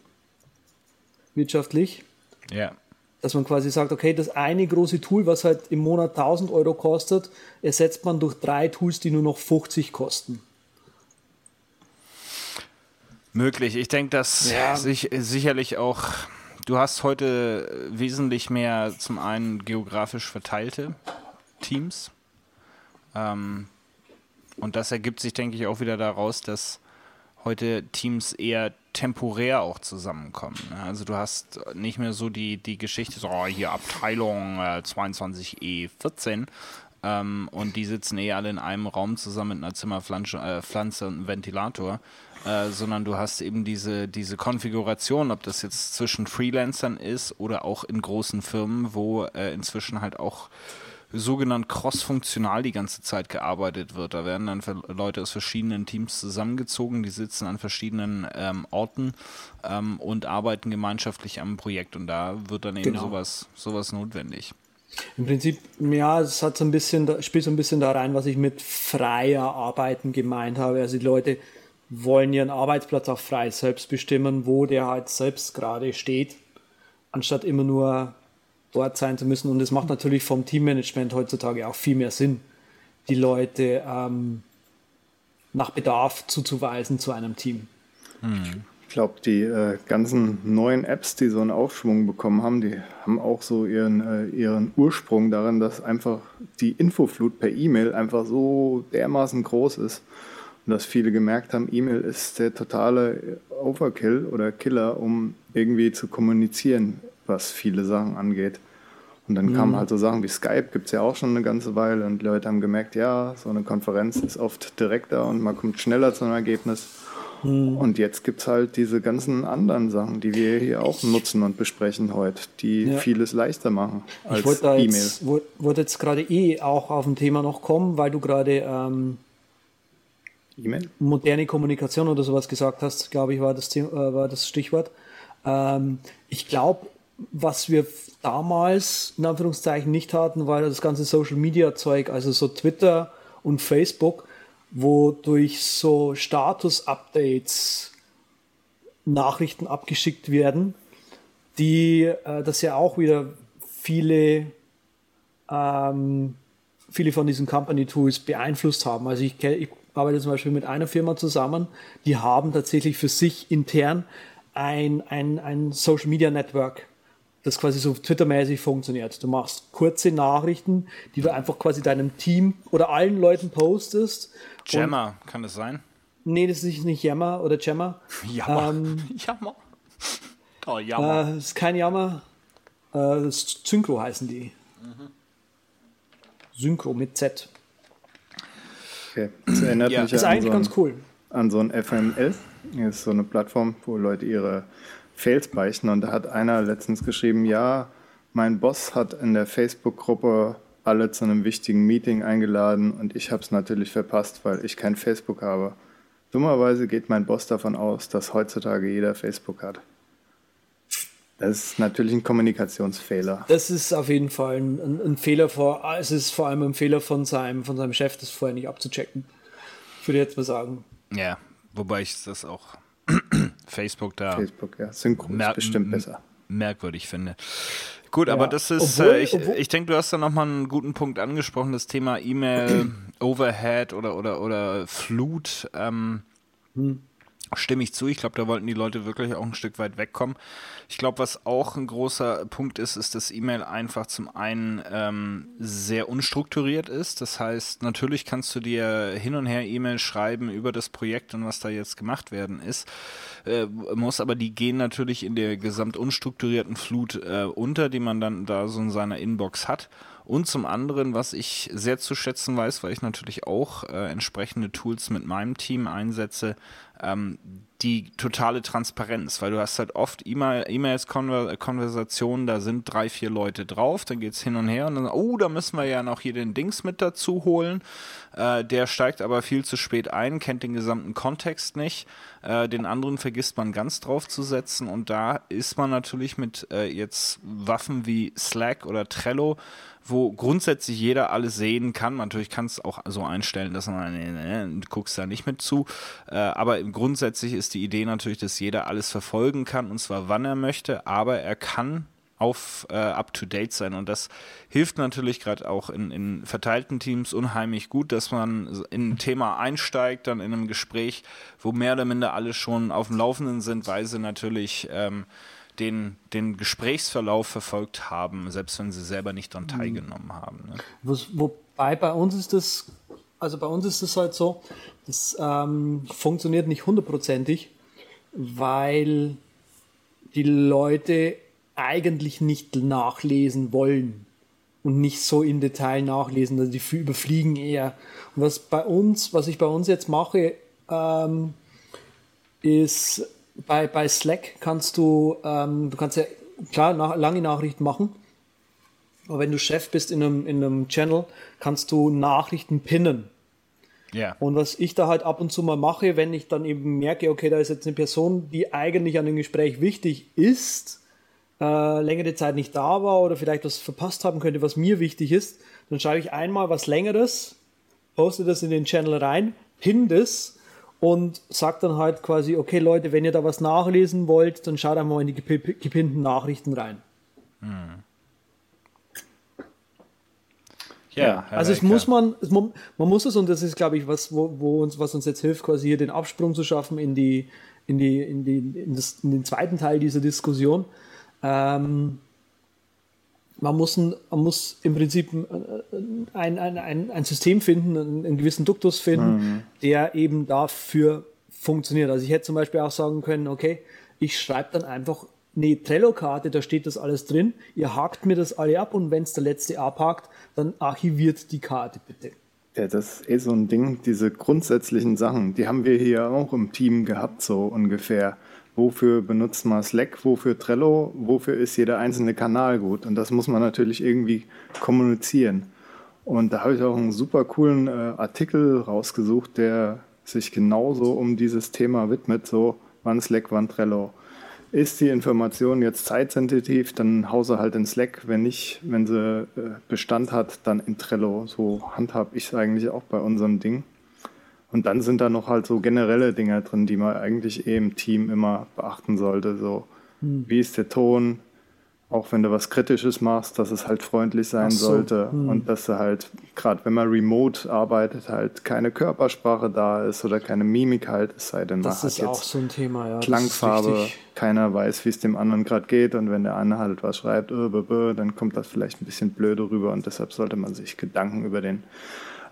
wirtschaftlich. Ja. Dass man quasi sagt, okay, das eine große Tool, was halt im Monat 1000 Euro kostet, ersetzt man durch drei Tools, die nur noch 50 kosten. Möglich. Ich denke, dass ja. sich sicherlich auch, du hast heute wesentlich mehr zum einen geografisch verteilte Teams. Ähm, und das ergibt sich, denke ich, auch wieder daraus, dass heute Teams eher temporär auch zusammenkommen. Also du hast nicht mehr so die, die Geschichte, so oh, hier Abteilung äh, 22E14 ähm, und die sitzen eh alle in einem Raum zusammen mit einer Zimmerpflanze äh, Pflanze und einem Ventilator, äh, sondern du hast eben diese, diese Konfiguration, ob das jetzt zwischen Freelancern ist oder auch in großen Firmen, wo äh, inzwischen halt auch sogenannt cross-funktional die ganze Zeit gearbeitet wird. Da werden dann Leute aus verschiedenen Teams zusammengezogen, die sitzen an verschiedenen ähm, Orten ähm, und arbeiten gemeinschaftlich am Projekt und da wird dann eben genau. sowas, sowas notwendig. Im Prinzip, ja, es hat so ein bisschen, spielt so ein bisschen da rein, was ich mit freier Arbeiten gemeint habe. Also die Leute wollen ihren Arbeitsplatz auch frei selbst bestimmen, wo der halt selbst gerade steht, anstatt immer nur dort sein zu müssen. Und es macht natürlich vom Teammanagement heutzutage auch viel mehr Sinn, die Leute ähm, nach Bedarf zuzuweisen zu einem Team. Hm. Ich glaube, die äh, ganzen neuen Apps, die so einen Aufschwung bekommen haben, die haben auch so ihren, äh, ihren Ursprung darin, dass einfach die Infoflut per E-Mail einfach so dermaßen groß ist. Und dass viele gemerkt haben, E-Mail ist der totale Overkill oder Killer, um irgendwie zu kommunizieren, was viele Sachen angeht. Und dann mhm. kamen halt so Sachen wie Skype, gibt es ja auch schon eine ganze Weile und Leute haben gemerkt, ja, so eine Konferenz ist oft direkter und man kommt schneller zu einem Ergebnis. Mhm. Und jetzt gibt es halt diese ganzen anderen Sachen, die wir hier auch nutzen und besprechen heute, die ja. vieles leichter machen als E-Mail. Ich wollte jetzt gerade eh auch auf ein Thema noch kommen, weil du gerade ähm, E-Mail? moderne Kommunikation oder sowas gesagt hast, glaube ich, war das, äh, war das Stichwort. Ähm, ich glaube, was wir damals in Anführungszeichen nicht hatten, war das ganze Social Media Zeug, also so Twitter und Facebook, wo durch so Status Updates Nachrichten abgeschickt werden, die äh, das ja auch wieder viele ähm, viele von diesen Company Tools beeinflusst haben. Also ich, ich arbeite zum Beispiel mit einer Firma zusammen, die haben tatsächlich für sich intern ein, ein, ein Social Media Network das quasi so Twitter-mäßig funktioniert. Du machst kurze Nachrichten, die du einfach quasi deinem Team oder allen Leuten postest. Jammer, kann das sein? Nee, das ist nicht Jammer oder Jammer. *laughs* Jammer. Ähm, *laughs* Jammer. Oh, Jammer. Äh, das ist kein Jammer. Äh, das ist Synchro heißen die. Mhm. Synchro mit Z. Okay. Das erinnert ja. mich das ist eigentlich so ein, ganz cool. An so ein FML. Das ist so eine Plattform, wo Leute ihre Fails beichten. Und da hat einer letztens geschrieben, ja, mein Boss hat in der Facebook-Gruppe alle zu einem wichtigen Meeting eingeladen und ich habe es natürlich verpasst, weil ich kein Facebook habe. Dummerweise geht mein Boss davon aus, dass heutzutage jeder Facebook hat. Das ist natürlich ein Kommunikationsfehler. Das ist auf jeden Fall ein, ein, ein, Fehler vor, es ist vor allem ein Fehler von seinem, von seinem Chef, das vorher nicht abzuchecken. Ich würde jetzt mal sagen. Ja, wobei ich das auch *clears throat* Facebook da. Facebook, ja. Synchro ist bestimmt besser. Merkwürdig finde. Gut, ja. aber das ist, obwohl, äh, ich, ich denke, du hast da nochmal einen guten Punkt angesprochen, das Thema E-Mail, *clears throat* Overhead oder, oder, oder Flut. Ähm, hm stimme ich zu. Ich glaube, da wollten die Leute wirklich auch ein Stück weit wegkommen. Ich glaube, was auch ein großer Punkt ist, ist, dass E-Mail einfach zum einen ähm, sehr unstrukturiert ist. Das heißt, natürlich kannst du dir hin und her E-Mail schreiben über das Projekt und was da jetzt gemacht werden ist. Äh, muss aber die gehen natürlich in der gesamt unstrukturierten Flut äh, unter, die man dann da so in seiner Inbox hat. Und zum anderen, was ich sehr zu schätzen weiß, weil ich natürlich auch äh, entsprechende Tools mit meinem Team einsetze, ähm, die totale Transparenz, weil du hast halt oft E-Mails, Konversationen, da sind drei, vier Leute drauf, dann geht's hin und her und dann, oh, da müssen wir ja noch hier den Dings mit dazu holen. Äh, der steigt aber viel zu spät ein, kennt den gesamten Kontext nicht. Äh, den anderen vergisst man ganz drauf zu setzen und da ist man natürlich mit äh, jetzt Waffen wie Slack oder Trello wo grundsätzlich jeder alles sehen kann. Natürlich kann es auch so einstellen, dass man, nee, nee, guckst da nicht mit zu. Äh, aber grundsätzlich ist die Idee natürlich, dass jeder alles verfolgen kann und zwar wann er möchte, aber er kann auf äh, up-to-date sein. Und das hilft natürlich gerade auch in, in verteilten Teams unheimlich gut, dass man in ein Thema einsteigt, dann in einem Gespräch, wo mehr oder minder alle schon auf dem Laufenden sind, weil sie natürlich ähm, den, den Gesprächsverlauf verfolgt haben, selbst wenn sie selber nicht daran mhm. teilgenommen haben. Ne? Was, wobei bei uns ist das, also bei uns ist es halt so, das ähm, funktioniert nicht hundertprozentig, weil die Leute eigentlich nicht nachlesen wollen und nicht so im Detail nachlesen, also die überfliegen eher. Und was bei uns, was ich bei uns jetzt mache, ähm, ist bei, bei Slack kannst du, ähm, du kannst ja klar nach, lange Nachrichten machen, aber wenn du Chef bist in einem, in einem Channel, kannst du Nachrichten pinnen. Ja. Und was ich da halt ab und zu mal mache, wenn ich dann eben merke, okay, da ist jetzt eine Person, die eigentlich an dem Gespräch wichtig ist, äh, längere Zeit nicht da war oder vielleicht was verpasst haben könnte, was mir wichtig ist, dann schreibe ich einmal was längeres, poste das in den Channel rein, pin das und sagt dann halt quasi, okay Leute, wenn ihr da was nachlesen wollt, dann schaut einmal in die gepinnten Nachrichten rein. Hm. Ja, also es muss man, es, man, man, muss es und das ist, glaube ich, was, wo, wo, uns, was uns jetzt hilft, quasi hier den Absprung zu schaffen in die, in die, in die, in, das, in den zweiten Teil dieser Diskussion. Ähm, man muss, ein, man muss im Prinzip ein, ein, ein, ein System finden, einen, einen gewissen Duktus finden, mhm. der eben dafür funktioniert. Also ich hätte zum Beispiel auch sagen können, okay, ich schreibe dann einfach eine Trello-Karte, da steht das alles drin, ihr hakt mir das alle ab und wenn es der letzte abhakt, dann archiviert die Karte bitte. Ja, das ist eh so ein Ding, diese grundsätzlichen Sachen, die haben wir hier auch im Team gehabt, so ungefähr wofür benutzt man Slack, wofür Trello, wofür ist jeder einzelne Kanal gut. Und das muss man natürlich irgendwie kommunizieren. Und da habe ich auch einen super coolen äh, Artikel rausgesucht, der sich genauso um dieses Thema widmet, so wann Slack, wann Trello. Ist die Information jetzt zeitsensitiv, dann hause halt in Slack. Wenn nicht, wenn sie äh, Bestand hat, dann in Trello. So handhab ich es eigentlich auch bei unserem Ding. Und dann sind da noch halt so generelle Dinge drin, die man eigentlich eh im Team immer beachten sollte. So, hm. wie ist der Ton? Auch wenn du was Kritisches machst, dass es halt freundlich sein so. sollte. Hm. Und dass du halt, gerade wenn man remote arbeitet, halt keine Körpersprache da ist oder keine Mimik halt, es sei denn, man das ist hat auch so ein Thema, ja. Klangfarbe, keiner weiß, wie es dem anderen gerade geht. Und wenn der eine halt was schreibt, äh, dann kommt das vielleicht ein bisschen blöde rüber. Und deshalb sollte man sich Gedanken über den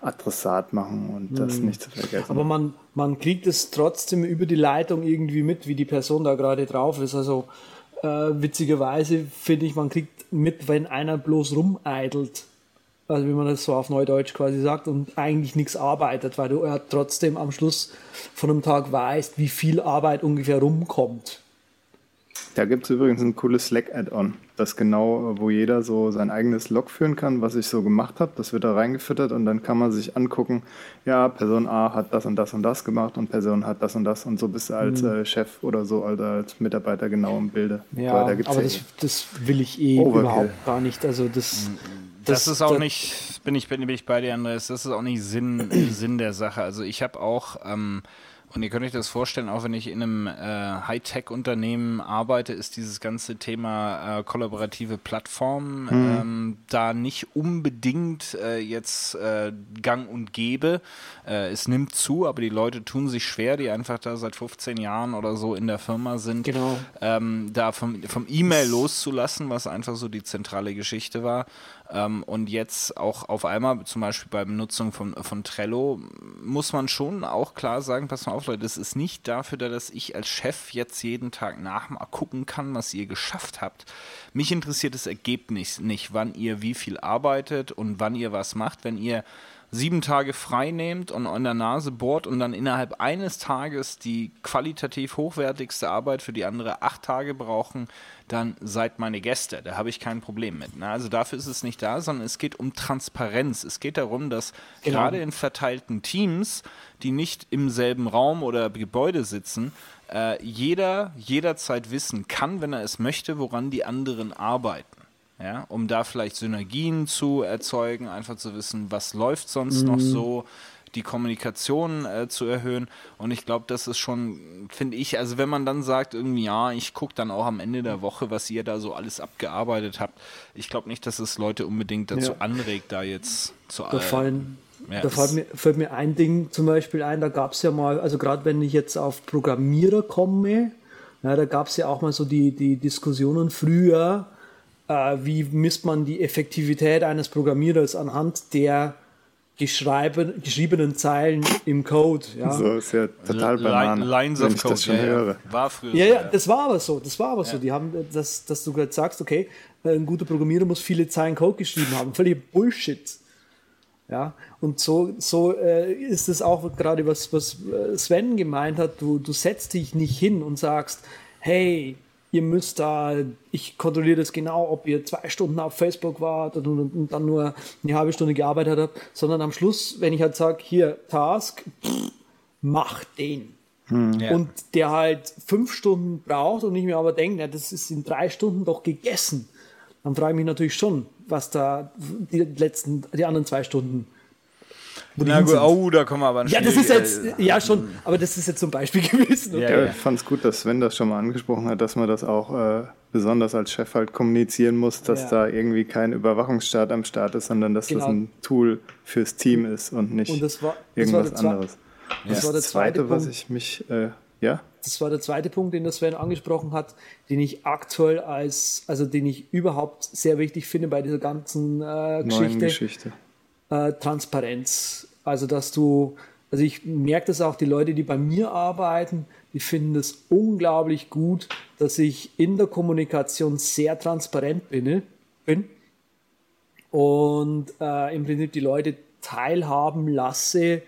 Adressat machen und das mhm. nicht zu vergessen. Aber man, man kriegt es trotzdem über die Leitung irgendwie mit, wie die Person da gerade drauf ist. Also äh, witzigerweise finde ich, man kriegt mit, wenn einer bloß rumeidelt. Also wie man das so auf Neudeutsch quasi sagt und eigentlich nichts arbeitet, weil du ja trotzdem am Schluss von einem Tag weißt, wie viel Arbeit ungefähr rumkommt. Da gibt es übrigens ein cooles Slack-Add-on, das genau, wo jeder so sein eigenes Log führen kann, was ich so gemacht habe. Das wird da reingefüttert und dann kann man sich angucken, ja, Person A hat das und das und das gemacht und Person hat das und das und so bist du als mhm. äh, Chef oder so als, als Mitarbeiter genau im Bilde. Ja, aber, da aber das, das, will ich eh Overkill. überhaupt gar nicht. Also das, mhm. das, das ist auch das, nicht, bin ich, bin, bin ich bei dir, Andreas, das ist auch nicht Sinn, *clears throat* Sinn der Sache. Also ich habe auch ähm, und ihr könnt euch das vorstellen, auch wenn ich in einem äh, Hightech-Unternehmen arbeite, ist dieses ganze Thema äh, kollaborative Plattform mhm. ähm, da nicht unbedingt äh, jetzt äh, gang und gäbe. Äh, es nimmt zu, aber die Leute tun sich schwer, die einfach da seit 15 Jahren oder so in der Firma sind, genau. ähm, da vom, vom E-Mail loszulassen, was einfach so die zentrale Geschichte war. Ähm, und jetzt auch auf einmal, zum Beispiel bei Benutzung von, von Trello, muss man schon auch klar sagen, pass mal auf, Leute, das ist nicht dafür da, dass ich als Chef jetzt jeden Tag nachgucken kann, was ihr geschafft habt. Mich interessiert das Ergebnis nicht, wann ihr wie viel arbeitet und wann ihr was macht. Wenn ihr sieben Tage frei nehmt und an der Nase bohrt und dann innerhalb eines Tages die qualitativ hochwertigste Arbeit für die andere acht Tage brauchen, dann seid meine Gäste. Da habe ich kein Problem mit. Ne? Also dafür ist es nicht da, sondern es geht um Transparenz. Es geht darum, dass genau. gerade in verteilten Teams, die nicht im selben Raum oder Gebäude sitzen, äh, jeder jederzeit wissen kann, wenn er es möchte, woran die anderen arbeiten ja, um da vielleicht Synergien zu erzeugen, einfach zu wissen, was läuft sonst mhm. noch so, die Kommunikation äh, zu erhöhen. Und ich glaube, das ist schon, finde ich, also wenn man dann sagt, irgendwie, ja, ich gucke dann auch am Ende der Woche, was ihr da so alles abgearbeitet habt, ich glaube nicht, dass es Leute unbedingt dazu ja. anregt, da jetzt zu da fallen ja, da fällt mir, fällt mir ein Ding zum Beispiel ein, da gab es ja mal, also gerade wenn ich jetzt auf Programmierer komme, ja, da gab es ja auch mal so die, die Diskussionen früher, äh, wie misst man die Effektivität eines Programmierers anhand der geschrieben, geschriebenen Zeilen im Code. Ja. So ist ja total banal, Lines of Code, das schon ja, höre. War früher ja, ja, das war aber so, das war aber so. Die haben, das, dass du gerade sagst, okay, ein guter Programmierer muss viele Zeilen Code geschrieben haben. Völlig Bullshit. Ja, und so, so äh, ist es auch gerade, was, was äh, Sven gemeint hat. Du, du setzt dich nicht hin und sagst, hey, ihr müsst da, ich kontrolliere das genau, ob ihr zwei Stunden auf Facebook wart und, dann nur eine halbe Stunde gearbeitet habt, sondern am Schluss, wenn ich halt sage, hier, Task, pff, mach den. Hm, ja. Und der halt fünf Stunden braucht und ich mir aber denke, ja, das ist in drei Stunden doch gegessen. Dann frage ich mich natürlich schon, was da die letzten, die anderen zwei Stunden na gut, oh, da kommen wir aber Ja, das ist jetzt, ja schon, aber das ist jetzt zum Beispiel *laughs* gewesen. Okay. Ja, ich fand es gut, dass Sven das schon mal angesprochen hat, dass man das auch äh, besonders als Chef halt kommunizieren muss, dass ja. da irgendwie kein Überwachungsstaat am Start ist, sondern dass genau. das ein Tool fürs Team ist und nicht und das war, das irgendwas anderes. Das, das war der zweite, zweite was ich mich, äh, ja? Das war der zweite Punkt, den der Sven angesprochen hat, den ich aktuell als, also den ich überhaupt sehr wichtig finde bei dieser ganzen äh, Geschichte. Geschichte äh, Transparenz. Also, dass du, also ich merke das auch, die Leute, die bei mir arbeiten, die finden es unglaublich gut, dass ich in der Kommunikation sehr transparent bin. bin und äh, im Prinzip die Leute teilhaben lasse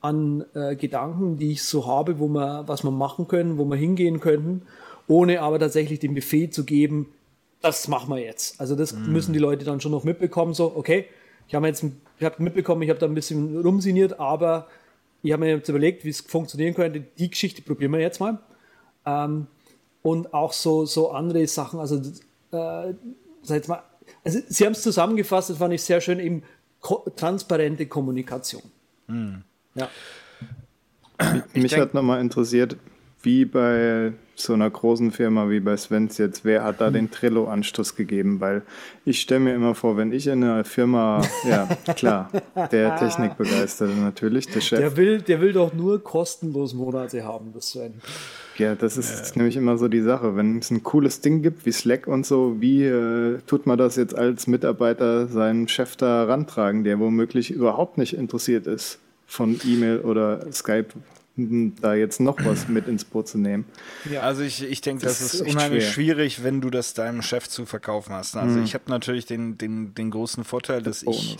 an äh, Gedanken, die ich so habe, wo man, was wir machen können, wo wir hingehen könnten, ohne aber tatsächlich den Befehl zu geben, das machen wir jetzt. Also das mm. müssen die Leute dann schon noch mitbekommen, so, okay, ich habe jetzt ich hab mitbekommen, ich habe da ein bisschen rumsiniert, aber ich habe mir jetzt überlegt, wie es funktionieren könnte. Die Geschichte probieren wir jetzt mal. Ähm, und auch so, so andere Sachen, also äh, sag mal, also Sie haben es zusammengefasst, das fand ich sehr schön, eben ko transparente Kommunikation. Hm. Ja. Mich hat nochmal interessiert, wie bei so einer großen Firma wie bei Svens jetzt, wer hat da hm. den Trello-Anstoß gegeben? Weil ich stelle mir immer vor, wenn ich in einer Firma, ja *laughs* klar, der Technikbegeisterte natürlich, der Chef. Der will, der will doch nur kostenlos Monate haben, das Sven. Ja, das ist äh. nämlich immer so die Sache. Wenn es ein cooles Ding gibt wie Slack und so, wie äh, tut man das jetzt als Mitarbeiter seinen Chef da rantragen, der womöglich überhaupt nicht interessiert ist von E-Mail oder Skype da jetzt noch was mit ins Boot zu nehmen. Ja, also ich, ich denke, das, das, ist, unheimlich schwer. schwierig, wenn du das deinem Chef zu verkaufen hast. Also mhm. ich habe natürlich den, den, den großen Vorteil, dass ich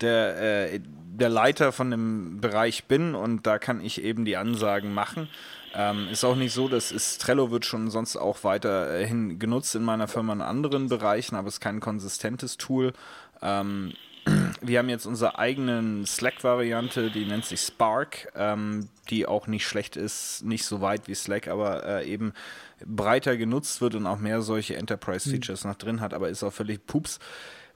der, äh, der Leiter von dem Bereich bin und da kann ich eben die Ansagen machen. Ähm, ist auch nicht so, dass ist, Trello wird schon sonst auch weiterhin genutzt in meiner Firma in anderen Bereichen, aber es ist kein konsistentes Tool. Ähm, wir haben jetzt unsere eigenen Slack-Variante, die nennt sich Spark, ähm, die auch nicht schlecht ist, nicht so weit wie Slack, aber äh, eben breiter genutzt wird und auch mehr solche Enterprise-Features mhm. noch drin hat, aber ist auch völlig pups.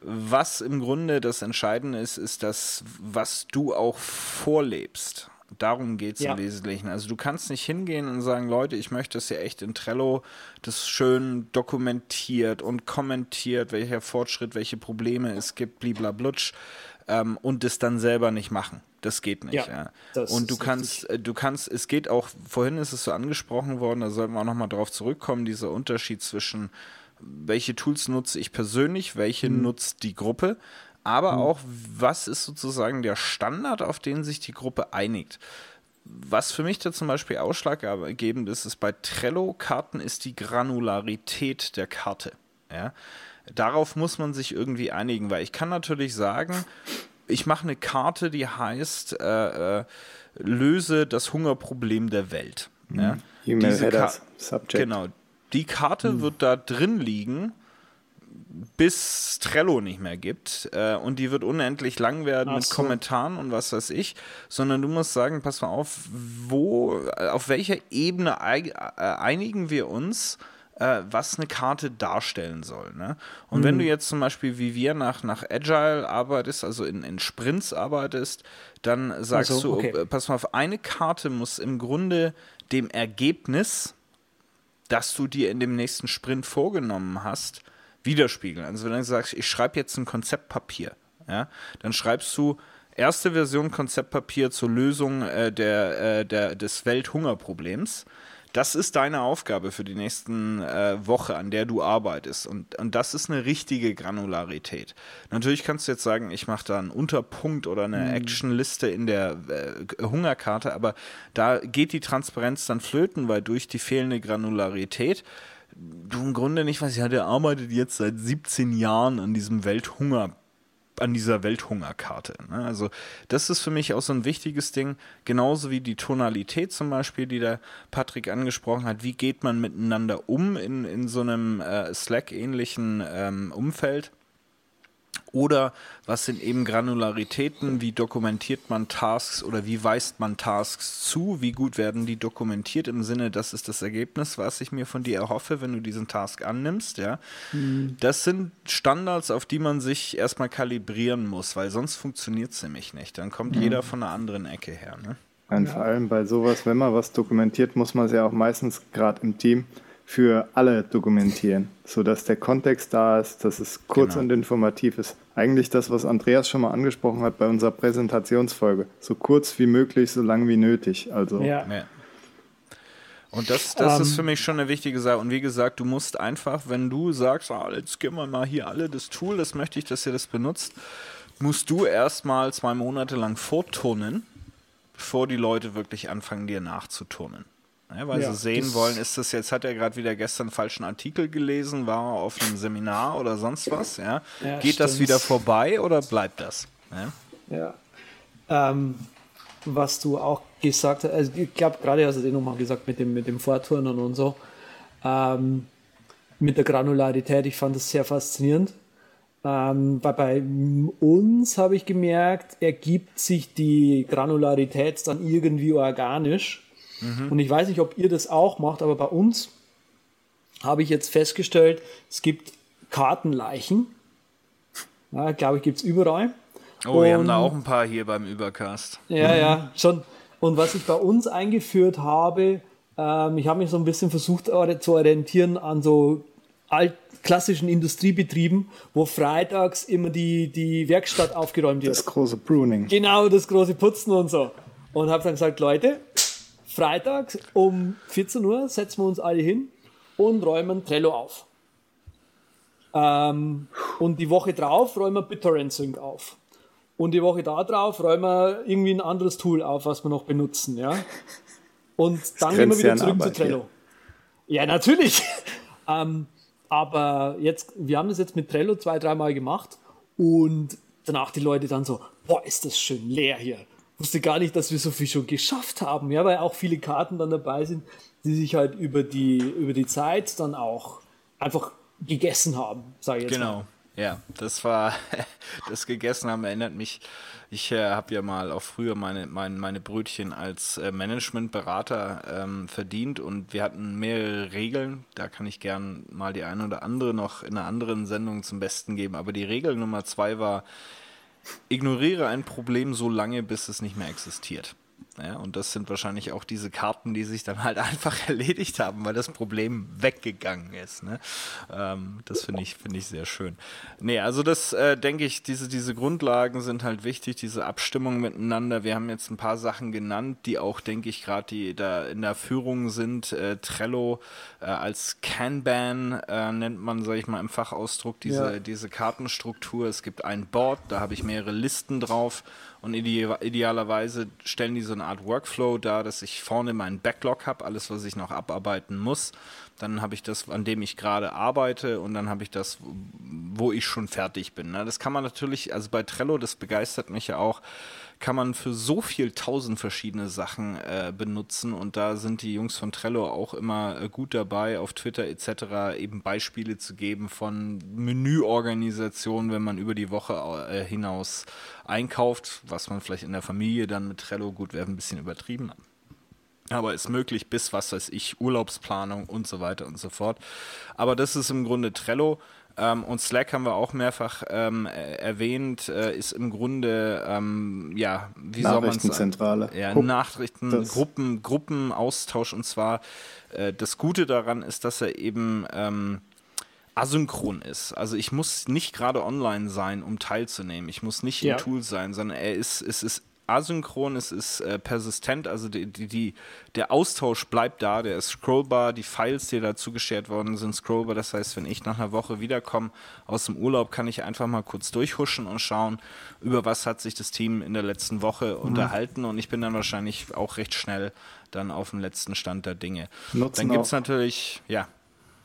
Was im Grunde das Entscheidende ist, ist das, was du auch vorlebst. Darum geht es ja. im Wesentlichen. Also du kannst nicht hingehen und sagen, Leute, ich möchte, dass ihr echt in Trello das schön dokumentiert und kommentiert, welcher Fortschritt, welche Probleme es gibt, bliblablutsch, ähm, und das dann selber nicht machen. Das geht nicht. Ja, ja. Und du kannst, richtig. Äh, du kannst, es geht auch, vorhin ist es so angesprochen worden, da sollten wir auch nochmal drauf zurückkommen, dieser Unterschied zwischen welche Tools nutze ich persönlich, welche mhm. nutzt die Gruppe aber mhm. auch, was ist sozusagen der Standard, auf den sich die Gruppe einigt. Was für mich da zum Beispiel ausschlaggebend ist, ist bei Trello-Karten ist die Granularität der Karte. Ja? Darauf muss man sich irgendwie einigen, weil ich kann natürlich sagen, ich mache eine Karte, die heißt, äh, äh, löse das Hungerproblem der Welt. Mhm. Ja? E-Mail Headers, Subject. Genau. Die Karte mhm. wird da drin liegen bis Trello nicht mehr gibt äh, und die wird unendlich lang werden Ach mit so. Kommentaren und was weiß ich, sondern du musst sagen, pass mal auf, wo, äh, auf welcher Ebene äh, einigen wir uns, äh, was eine Karte darstellen soll. Ne? Und mhm. wenn du jetzt zum Beispiel wie wir nach, nach Agile arbeitest, also in, in Sprints arbeitest, dann sagst also, okay. du, pass mal auf, eine Karte muss im Grunde dem Ergebnis, das du dir in dem nächsten Sprint vorgenommen hast, widerspiegeln. Also wenn du sagst, ich schreibe jetzt ein Konzeptpapier, ja, dann schreibst du erste Version Konzeptpapier zur Lösung äh, der, äh, der, des Welthungerproblems. Das ist deine Aufgabe für die nächsten äh, Woche, an der du arbeitest. Und, und das ist eine richtige Granularität. Natürlich kannst du jetzt sagen, ich mache da einen Unterpunkt oder eine mhm. Actionliste in der äh, Hungerkarte, aber da geht die Transparenz dann flöten, weil durch die fehlende Granularität du im Grunde nicht weißt, ja, der arbeitet jetzt seit 17 Jahren an diesem Welthunger an dieser Welthungerkarte. Ne? Also das ist für mich auch so ein wichtiges Ding, genauso wie die Tonalität zum Beispiel, die der Patrick angesprochen hat. Wie geht man miteinander um in, in so einem äh, Slack-ähnlichen ähm, Umfeld? Oder was sind eben Granularitäten? Wie dokumentiert man Tasks oder wie weist man Tasks zu? Wie gut werden die dokumentiert im Sinne, das ist das Ergebnis, was ich mir von dir erhoffe, wenn du diesen Task annimmst? Ja? Mhm. Das sind Standards, auf die man sich erstmal kalibrieren muss, weil sonst funktioniert es nämlich nicht. Dann kommt mhm. jeder von einer anderen Ecke her. Ne? Und ja. vor allem bei sowas, wenn man was dokumentiert, muss man es ja auch meistens gerade im Team für alle dokumentieren, sodass der Kontext da ist, dass es kurz genau. und informativ ist. Eigentlich das, was Andreas schon mal angesprochen hat bei unserer Präsentationsfolge. So kurz wie möglich, so lang wie nötig. Also. Ja. ja. Und das, das um, ist ähm. für mich schon eine wichtige Sache. Und wie gesagt, du musst einfach, wenn du sagst, ah, jetzt gehen wir mal hier alle das Tool, das möchte ich, dass ihr das benutzt, musst du erstmal zwei Monate lang vorturnen, bevor die Leute wirklich anfangen, dir nachzuturnen. Ja, weil ja, sie sehen wollen, ist das jetzt, hat er gerade wieder gestern einen falschen Artikel gelesen, war er auf einem Seminar oder sonst was, ja? ja Geht stimmt. das wieder vorbei oder bleibt das? Ja. Ähm, was du auch gesagt hast, also ich glaube, gerade hast du den nochmal gesagt mit dem, mit dem Vorturnen und so, ähm, mit der Granularität, ich fand das sehr faszinierend. Ähm, bei, bei uns habe ich gemerkt, ergibt sich die Granularität dann irgendwie organisch Mhm. Und ich weiß nicht, ob ihr das auch macht, aber bei uns habe ich jetzt festgestellt, es gibt Kartenleichen. Ja, glaube ich, gibt es überall. Oh, und, wir haben da auch ein paar hier beim Übercast. Ja, mhm. ja, schon. Und was ich bei uns eingeführt habe, ähm, ich habe mich so ein bisschen versucht zu orientieren an so alt, klassischen Industriebetrieben, wo freitags immer die, die Werkstatt aufgeräumt wird. Das große Pruning. Genau, das große Putzen und so. Und habe dann gesagt, Leute, Freitag um 14 Uhr setzen wir uns alle hin und räumen Trello auf. Ähm, und die Woche drauf räumen wir BitTorrent Sync auf. Und die Woche da drauf räumen wir irgendwie ein anderes Tool auf, was wir noch benutzen. Ja? Und dann gehen wir wieder zurück Arbeit, zu Trello. Ja, ja natürlich. *laughs* ähm, aber jetzt, wir haben das jetzt mit Trello zwei, dreimal gemacht und danach die Leute dann so, boah, ist das schön leer hier. Wusste gar nicht, dass wir so viel schon geschafft haben, ja, weil auch viele Karten dann dabei sind, die sich halt über die, über die Zeit dann auch einfach gegessen haben, sage ich jetzt genau. mal. Ja, das war *laughs* das gegessen haben erinnert mich. Ich äh, habe ja mal auch früher meine, meine, meine Brötchen als äh, Managementberater ähm, verdient und wir hatten mehrere Regeln. Da kann ich gern mal die eine oder andere noch in einer anderen Sendung zum Besten geben. Aber die Regel Nummer zwei war, ignoriere ein Problem so lange, bis es nicht mehr existiert. Ja, und das sind wahrscheinlich auch diese Karten, die sich dann halt *laughs* einfach erledigt haben, weil das Problem weggegangen ist. Ne? Ähm, das finde ich, finde ich sehr schön. Nee, also das äh, denke ich, diese, diese Grundlagen sind halt wichtig, diese Abstimmung miteinander. Wir haben jetzt ein paar Sachen genannt, die auch, denke ich, gerade die da in der Führung sind. Äh, Trello äh, als Kanban äh, nennt man, sage ich mal, im Fachausdruck diese, ja. diese Kartenstruktur. Es gibt ein Board, da habe ich mehrere Listen drauf und idealerweise stellen die so eine Art Workflow dar, dass ich vorne meinen Backlog habe, alles, was ich noch abarbeiten muss. Dann habe ich das, an dem ich gerade arbeite und dann habe ich das, wo ich schon fertig bin. Ne? Das kann man natürlich, also bei Trello, das begeistert mich ja auch, kann man für so viel tausend verschiedene Sachen äh, benutzen und da sind die Jungs von Trello auch immer äh, gut dabei, auf Twitter etc. eben Beispiele zu geben von Menüorganisationen, wenn man über die Woche äh, hinaus einkauft, was man vielleicht in der Familie dann mit Trello, gut, wäre ein bisschen übertrieben, aber ist möglich bis, was weiß ich, Urlaubsplanung und so weiter und so fort. Aber das ist im Grunde Trello. Ähm, und Slack haben wir auch mehrfach ähm, erwähnt, äh, ist im Grunde, ähm, ja, wie soll man sagen? Ja, Nachrichten, Gruppen, Gruppenaustausch. Und zwar, äh, das Gute daran ist, dass er eben ähm, asynchron ist. Also ich muss nicht gerade online sein, um teilzunehmen. Ich muss nicht ja. im Tool sein, sondern er ist, es ist asynchron, es ist äh, persistent, also die, die, die, der Austausch bleibt da, der ist scrollbar, die Files, die dazu geschert worden sind, scrollbar. Das heißt, wenn ich nach einer Woche wiederkomme aus dem Urlaub, kann ich einfach mal kurz durchhuschen und schauen, über was hat sich das Team in der letzten Woche mhm. unterhalten und ich bin dann wahrscheinlich auch recht schnell dann auf dem letzten Stand der Dinge. Nutzen dann gibt es natürlich, ja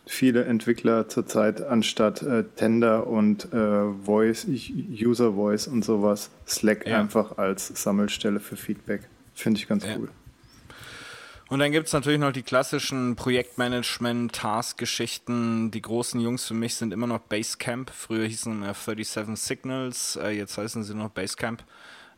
viele Entwickler zurzeit anstatt äh, Tender und äh, Voice, User Voice und sowas, Slack ja. einfach als Sammelstelle für Feedback. Finde ich ganz ja. cool. Und dann gibt es natürlich noch die klassischen Projektmanagement, Task-Geschichten. Die großen Jungs für mich sind immer noch Basecamp. Früher hießen sie 37 Signals, äh, jetzt heißen sie noch Basecamp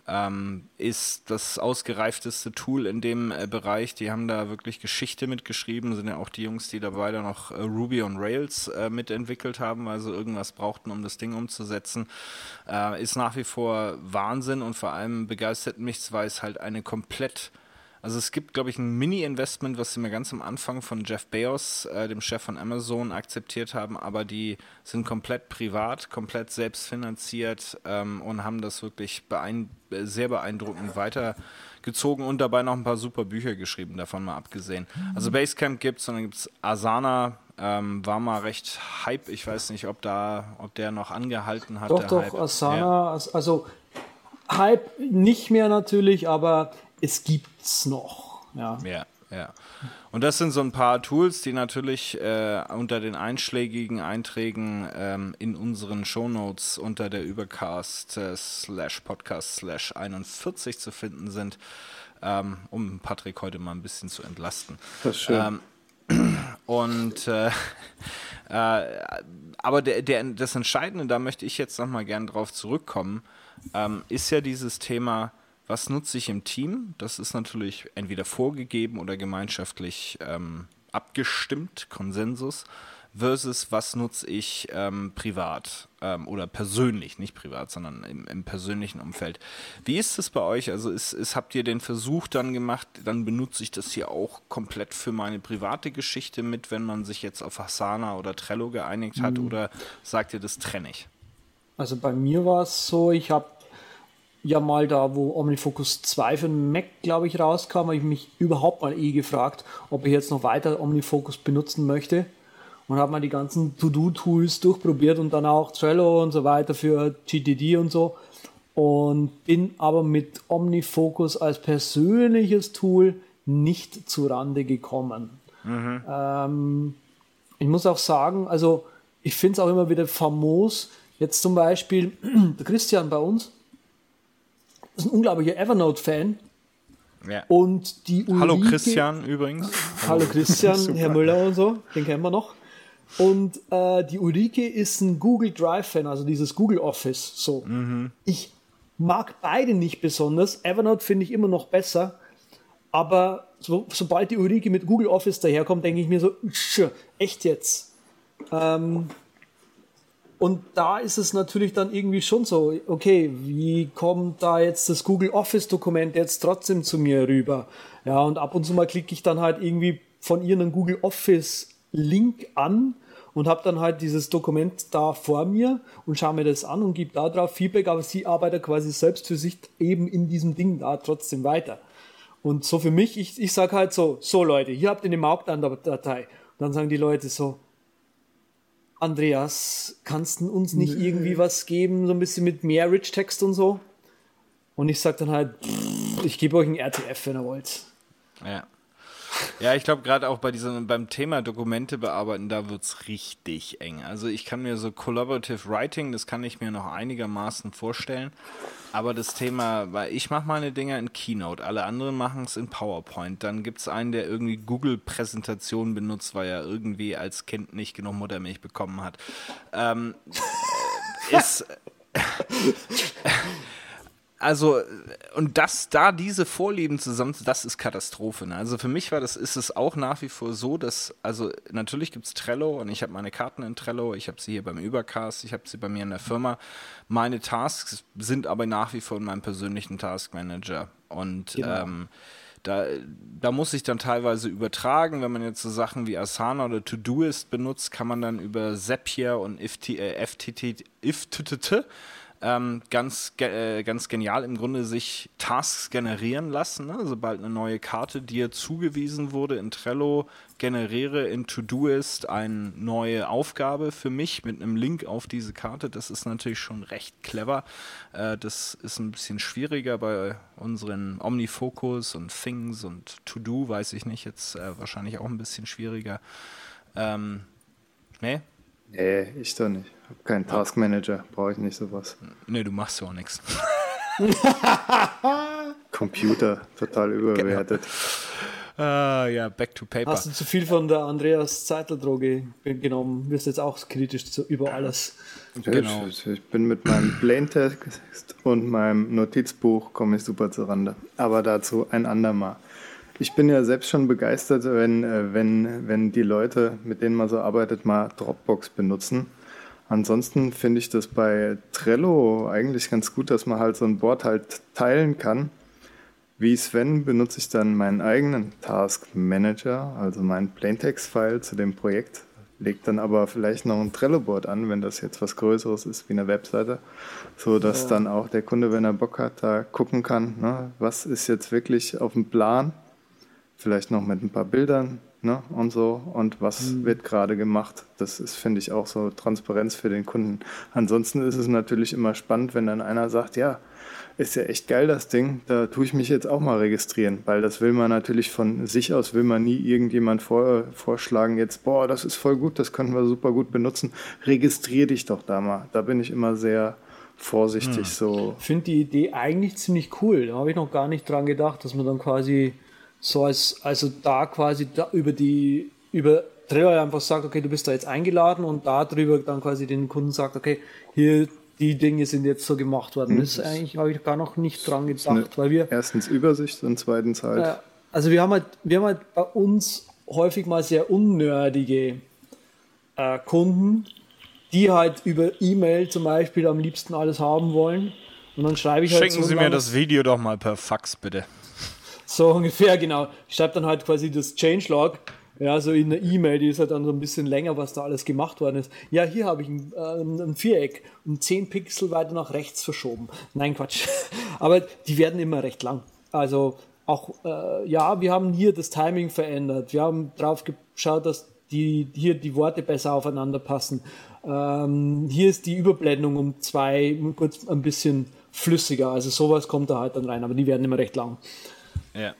ähm, ist das ausgereifteste Tool in dem äh, Bereich. Die haben da wirklich Geschichte mitgeschrieben, sind ja auch die Jungs, die dabei dann noch äh, Ruby on Rails äh, mitentwickelt haben, also irgendwas brauchten, um das Ding umzusetzen. Äh, ist nach wie vor Wahnsinn und vor allem begeistert mich, weil es halt eine komplett also es gibt, glaube ich, ein Mini-Investment, was sie mir ganz am Anfang von Jeff Bezos, äh, dem Chef von Amazon, akzeptiert haben, aber die sind komplett privat, komplett selbstfinanziert ähm, und haben das wirklich beein sehr beeindruckend weitergezogen und dabei noch ein paar super Bücher geschrieben, davon mal abgesehen. Also Basecamp gibt es und dann gibt es Asana, ähm, war mal recht Hype. Ich weiß nicht, ob da, ob der noch angehalten hat. Doch, doch, Hype. Asana, ja. also Hype nicht mehr natürlich, aber es gibt's noch. Ja. ja. Ja, und das sind so ein paar Tools, die natürlich äh, unter den einschlägigen Einträgen ähm, in unseren Shownotes unter der Übercast äh, slash Podcast slash 41 zu finden sind, ähm, um Patrick heute mal ein bisschen zu entlasten. Das ist schön. Ähm, *clears throat* und äh, *laughs* äh, aber der, der, das Entscheidende, da möchte ich jetzt nochmal gern drauf zurückkommen, ähm, ist ja dieses Thema, was nutze ich im Team? Das ist natürlich entweder vorgegeben oder gemeinschaftlich ähm, abgestimmt, Konsensus, versus was nutze ich ähm, privat ähm, oder persönlich, nicht privat, sondern im, im, persönlichen Umfeld. Wie ist es bei euch? Also ist, ist, habt ihr den Versuch dann gemacht, dann benutze ich das hier auch komplett für meine private Geschichte mit, wenn man sich jetzt auf Asana oder Trello geeinigt hat mhm. oder sagt ihr, das trenne ich? Also bei mir war es so, ich habe ja mal da, wo OmniFocus 2 für den Mac, glaube ich, rauskam, habe ich mich überhaupt mal eh gefragt, ob ich jetzt noch weiter OmniFocus benutzen möchte. Und habe mal die ganzen To-Do-Tools durchprobiert und dann auch Trello und so weiter für GTD und so. Und bin aber mit OmniFocus als persönliches Tool nicht zu Rande gekommen. Mhm. Ähm, ich muss auch sagen, also ich finde es auch immer wieder famos, Jetzt zum Beispiel *clears throat* der Christian bei uns ist ein unglaublicher Evernote-Fan. Ja. Und die Ulrike, Hallo Christian übrigens. Hallo Christian, *laughs* Herr Müller und so, den kennen wir noch. Und äh, die Ulrike ist ein Google Drive-Fan, also dieses Google Office. So. Mhm. Ich mag beide nicht besonders. Evernote finde ich immer noch besser. Aber so, sobald die Ulrike mit Google Office daherkommt, denke ich mir so, echt jetzt. Ähm, und da ist es natürlich dann irgendwie schon so, okay, wie kommt da jetzt das Google Office Dokument jetzt trotzdem zu mir rüber? Ja, und ab und zu mal klicke ich dann halt irgendwie von einen Google Office Link an und habe dann halt dieses Dokument da vor mir und schaue mir das an und gebe da drauf Feedback, aber sie arbeitet quasi selbst für sich eben in diesem Ding da trotzdem weiter. Und so für mich, ich, ich sage halt so, so Leute, hier habt ihr eine Marktandatei. Und dann sagen die Leute so, Andreas, kannst du uns nicht nee. irgendwie was geben, so ein bisschen mit mehr Rich-Text und so? Und ich sage dann halt, ich gebe euch ein RTF, wenn ihr wollt. Ja. Ja, ich glaube gerade auch bei diesem, beim Thema Dokumente bearbeiten, da wird es richtig eng. Also ich kann mir so Collaborative Writing, das kann ich mir noch einigermaßen vorstellen. Aber das Thema, weil ich mache meine Dinger in Keynote, alle anderen machen es in PowerPoint. Dann gibt es einen, der irgendwie Google-Präsentationen benutzt, weil er irgendwie als Kind nicht genug Muttermilch bekommen hat. Ähm, *laughs* ist *laughs* also, und das, da diese Vorlieben zusammen, das ist Katastrophe. Ne? Also für mich war das, ist es auch nach wie vor so, dass, also natürlich gibt es Trello und ich habe meine Karten in Trello, ich habe sie hier beim Übercast, ich habe sie bei mir in der Firma. Meine Tasks sind aber nach wie vor in meinem persönlichen Taskmanager. Und genau. ähm, da, da muss ich dann teilweise übertragen. Wenn man jetzt so Sachen wie Asana oder Todoist benutzt, kann man dann über Zapier und FTT, äh, FTT, IFTTT ähm, ganz, äh, ganz genial im Grunde sich Tasks generieren lassen. Ne? Sobald eine neue Karte dir zugewiesen wurde in Trello, generiere in Todoist eine neue Aufgabe für mich mit einem Link auf diese Karte. Das ist natürlich schon recht clever. Äh, das ist ein bisschen schwieriger bei unseren Omnifocus und Things und To-Do, weiß ich nicht, jetzt äh, wahrscheinlich auch ein bisschen schwieriger. Ähm, nee? Nee, ich doch nicht. Hab keinen Taskmanager, brauche ich nicht sowas. Nee, du machst ja auch nichts. *laughs* Computer, total überbewertet. Genau. Uh, ja, back to paper. Hast du zu viel von der Andreas Zeitler-Droge genommen? Wirst jetzt auch kritisch zu, über alles. Genau. Ich, ich bin mit meinem Plaintext und meinem Notizbuch komme ich super zur Rande. Aber dazu ein andermal. Ich bin ja selbst schon begeistert, wenn, äh, wenn, wenn die Leute, mit denen man so arbeitet, mal Dropbox benutzen Ansonsten finde ich das bei Trello eigentlich ganz gut, dass man halt so ein Board halt teilen kann. Wie Sven benutze ich dann meinen eigenen Task Manager, also meinen Plaintext-File zu dem Projekt, lege dann aber vielleicht noch ein Trello-Board an, wenn das jetzt was Größeres ist wie eine Webseite, so dass ja. dann auch der Kunde, wenn er Bock hat, da gucken kann, ne, was ist jetzt wirklich auf dem Plan, vielleicht noch mit ein paar Bildern, ne, und so und was mhm. wird gerade gemacht. Das ist, finde ich, auch so Transparenz für den Kunden. Ansonsten ist es natürlich immer spannend, wenn dann einer sagt, ja, ist ja echt geil das Ding, da tue ich mich jetzt auch mal registrieren, weil das will man natürlich von sich aus, will man nie irgendjemand vor, vorschlagen, jetzt, boah, das ist voll gut, das können wir super gut benutzen, registriere dich doch da mal. Da bin ich immer sehr vorsichtig hm. so. Ich finde die Idee eigentlich ziemlich cool, da habe ich noch gar nicht dran gedacht, dass man dann quasi so als, also da quasi da über die, über Trello einfach sagt, okay, du bist da jetzt eingeladen und darüber dann quasi den Kunden sagt, okay, hier die Dinge sind jetzt so gemacht worden. Mhm. Das ist eigentlich, habe ich gar noch nicht dran gedacht, weil wir. Erstens Übersicht und zweitens halt. Äh, also wir haben halt, wir haben halt bei uns häufig mal sehr unnördige äh, Kunden, die halt über E-Mail zum Beispiel am liebsten alles haben wollen. Und dann schreibe ich halt Schicken so Sie mir das Video doch mal per Fax, bitte. So *laughs* ungefähr, genau. Ich schreibe dann halt quasi das Changelog, ja, so in einer E-Mail, die ist halt dann so ein bisschen länger, was da alles gemacht worden ist. Ja, hier habe ich ein, äh, ein Viereck um 10 Pixel weiter nach rechts verschoben. Nein, Quatsch. *laughs* Aber die werden immer recht lang. Also auch, äh, ja, wir haben hier das Timing verändert. Wir haben drauf geschaut, dass die, hier die Worte besser aufeinander passen. Ähm, hier ist die Überblendung um zwei, kurz ein bisschen flüssiger. Also sowas kommt da halt dann rein, aber die werden immer recht lang. Ja.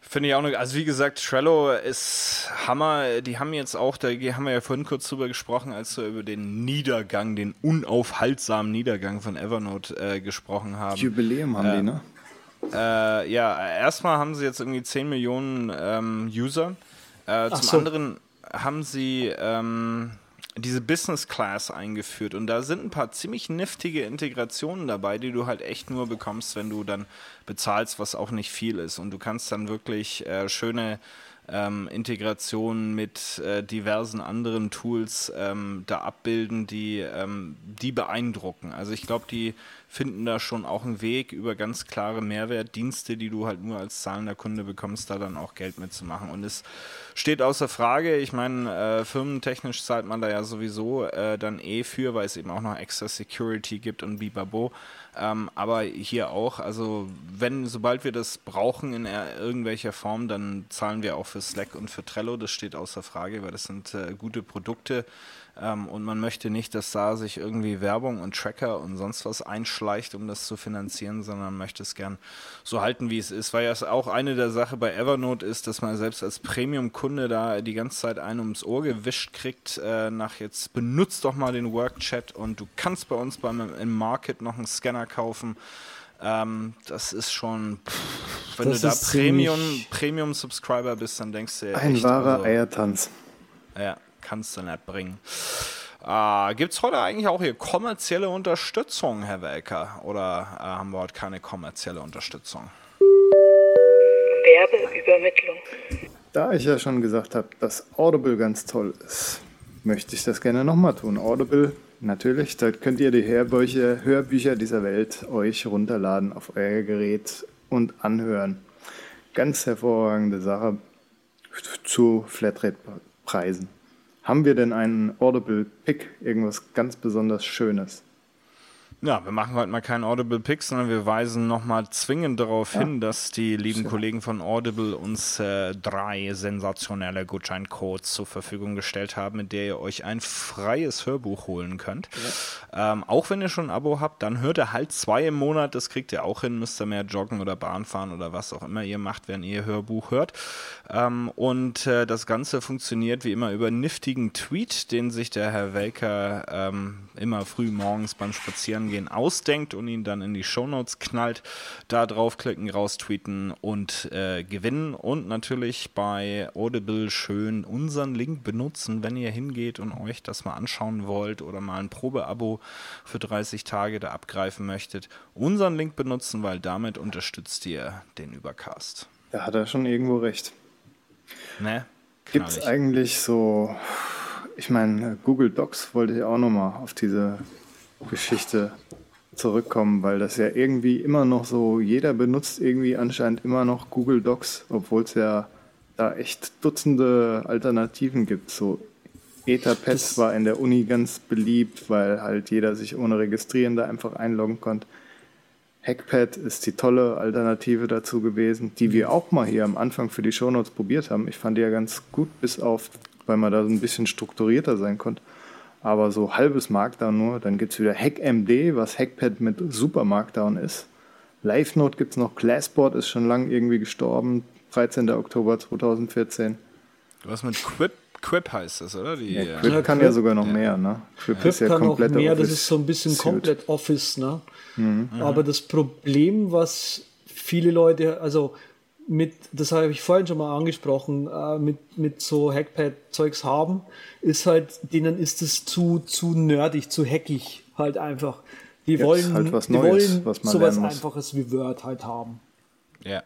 Finde ich auch noch, also wie gesagt, Trello ist Hammer. Die haben jetzt auch, da haben wir ja vorhin kurz drüber gesprochen, als wir über den Niedergang, den unaufhaltsamen Niedergang von Evernote äh, gesprochen haben. Jubiläum haben äh, die, ne? Äh, ja, erstmal haben sie jetzt irgendwie 10 Millionen ähm, User. Äh, zum so. anderen haben sie ähm, diese Business Class eingeführt und da sind ein paar ziemlich niftige Integrationen dabei, die du halt echt nur bekommst, wenn du dann bezahlst, was auch nicht viel ist. Und du kannst dann wirklich äh, schöne ähm, Integrationen mit äh, diversen anderen Tools ähm, da abbilden, die, ähm, die beeindrucken. Also ich glaube, die finden da schon auch einen Weg über ganz klare Mehrwertdienste, die du halt nur als zahlender Kunde bekommst, da dann auch Geld mitzumachen. Und es steht außer Frage, ich meine, äh, firmentechnisch zahlt man da ja sowieso äh, dann eh für, weil es eben auch noch extra Security gibt und Bibabo. Ähm, aber hier auch, also wenn, sobald wir das brauchen in irgendwelcher Form, dann zahlen wir auch für Slack und für Trello, das steht außer Frage, weil das sind äh, gute Produkte ähm, und man möchte nicht, dass da sich irgendwie Werbung und Tracker und sonst was einschleicht, um das zu finanzieren, sondern möchte es gern so halten, wie es ist. Weil ja auch eine der Sachen bei Evernote ist, dass man selbst als Premium-Kunde da die ganze Zeit einen ums Ohr gewischt kriegt, äh, nach jetzt benutzt doch mal den Workchat und du kannst bei uns beim im Market noch einen Scanner kaufen. Ähm, das ist schon, pff, wenn das du da Premium, Premium bist, dann denkst du ja Ein echt, wahrer also, Eiertanz. Ja, kannst du nicht bringen. Äh, Gibt es heute eigentlich auch hier kommerzielle Unterstützung, Herr Welker? Oder äh, haben wir heute keine kommerzielle Unterstützung? Werbeübermittlung. Da ich ja schon gesagt habe, dass Audible ganz toll ist, möchte ich das gerne nochmal tun. Audible, natürlich, da könnt ihr die Hörbücher, Hörbücher dieser Welt euch runterladen auf euer Gerät und anhören. Ganz hervorragende Sache zu Flatrate-Preisen. Haben wir denn einen Audible Pick, irgendwas ganz besonders Schönes? Ja, wir machen heute mal keinen Audible Pick, sondern wir weisen nochmal zwingend darauf ja. hin, dass die lieben Schön. Kollegen von Audible uns äh, drei sensationelle Gutscheincodes zur Verfügung gestellt haben, mit der ihr euch ein freies Hörbuch holen könnt. Ja. Ähm, auch wenn ihr schon ein Abo habt, dann hört ihr halt zwei im Monat, das kriegt ihr auch hin, müsst ihr mehr joggen oder Bahn fahren oder was auch immer ihr macht, wenn ihr Hörbuch hört. Ähm, und äh, das Ganze funktioniert wie immer über einen niftigen Tweet, den sich der Herr Welker ähm, immer früh morgens beim Spazierengehen ausdenkt und ihn dann in die Shownotes knallt. Da draufklicken, raustweeten und äh, gewinnen. Und natürlich bei Audible schön unseren Link benutzen, wenn ihr hingeht und euch das mal anschauen wollt oder mal ein Probeabo für 30 Tage da abgreifen möchtet. Unseren Link benutzen, weil damit unterstützt ihr den Übercast. Da hat er schon irgendwo recht. Ne? Gibt es eigentlich so, ich meine, Google Docs wollte ich auch nochmal auf diese Geschichte zurückkommen, weil das ja irgendwie immer noch so, jeder benutzt irgendwie anscheinend immer noch Google Docs, obwohl es ja da echt Dutzende Alternativen gibt. So Etherpad war in der Uni ganz beliebt, weil halt jeder sich ohne Registrieren da einfach einloggen konnte. Hackpad ist die tolle Alternative dazu gewesen, die wir auch mal hier am Anfang für die Shownotes probiert haben. Ich fand die ja ganz gut, bis auf, weil man da so ein bisschen strukturierter sein konnte. Aber so halbes Markdown nur. Dann gibt es wieder HackMD, was Hackpad mit Super Markdown ist. LiveNote gibt es noch. Classport ist schon lang irgendwie gestorben. 13. Oktober 2014. Was mit Quip Quip heißt das, oder? Die, ja, Quip ja, kann Quip, ja sogar noch ja. mehr, ne? Quip, Quip ist ja kann komplett mehr, Office das ist so ein bisschen komplett Office, ne? Mhm. Aber das Problem, was viele Leute, also mit, das habe ich vorhin schon mal angesprochen, äh, mit, mit so Hackpad-Zeugs haben, ist halt, denen ist es zu, zu nerdig, zu hackig halt einfach. Die Jetzt wollen, halt was Neues, die wollen sowas Einfaches wie Word halt haben. Ja.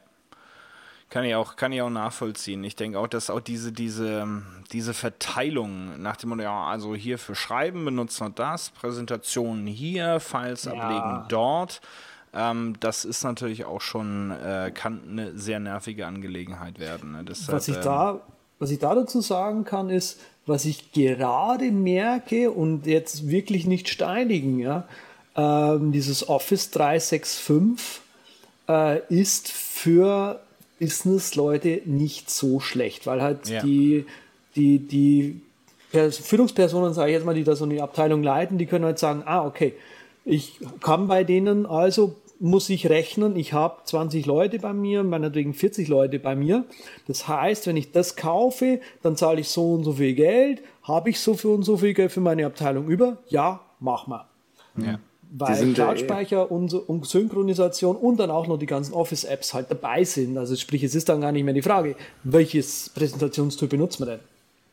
Kann ich auch, kann ich auch nachvollziehen. Ich denke auch, dass auch diese, diese, diese Verteilung nach dem Motto, ja, also hier für Schreiben benutzen wir das, Präsentationen hier, Files ja. ablegen dort. Ähm, das ist natürlich auch schon, äh, kann eine sehr nervige Angelegenheit werden. Ne? Deshalb, was, ich da, was ich da dazu sagen kann, ist, was ich gerade merke und jetzt wirklich nicht steinigen, ja, ähm, dieses Office 365 äh, ist für Business-Leute nicht so schlecht, weil halt ja. die, die, die Führungspersonen, sage ich jetzt mal, die da so eine Abteilung leiten, die können halt sagen, ah, okay, ich kann bei denen also muss ich rechnen, ich habe 20 Leute bei mir, meinetwegen 40 Leute bei mir. Das heißt, wenn ich das kaufe, dann zahle ich so und so viel Geld. Habe ich so viel und so viel Geld für meine Abteilung über? Ja, mach mal. Ja. Weil Cloud-Speicher und, und Synchronisation und dann auch noch die ganzen Office-Apps halt dabei sind. Also sprich, es ist dann gar nicht mehr die Frage, welches Präsentationstool benutzt man denn?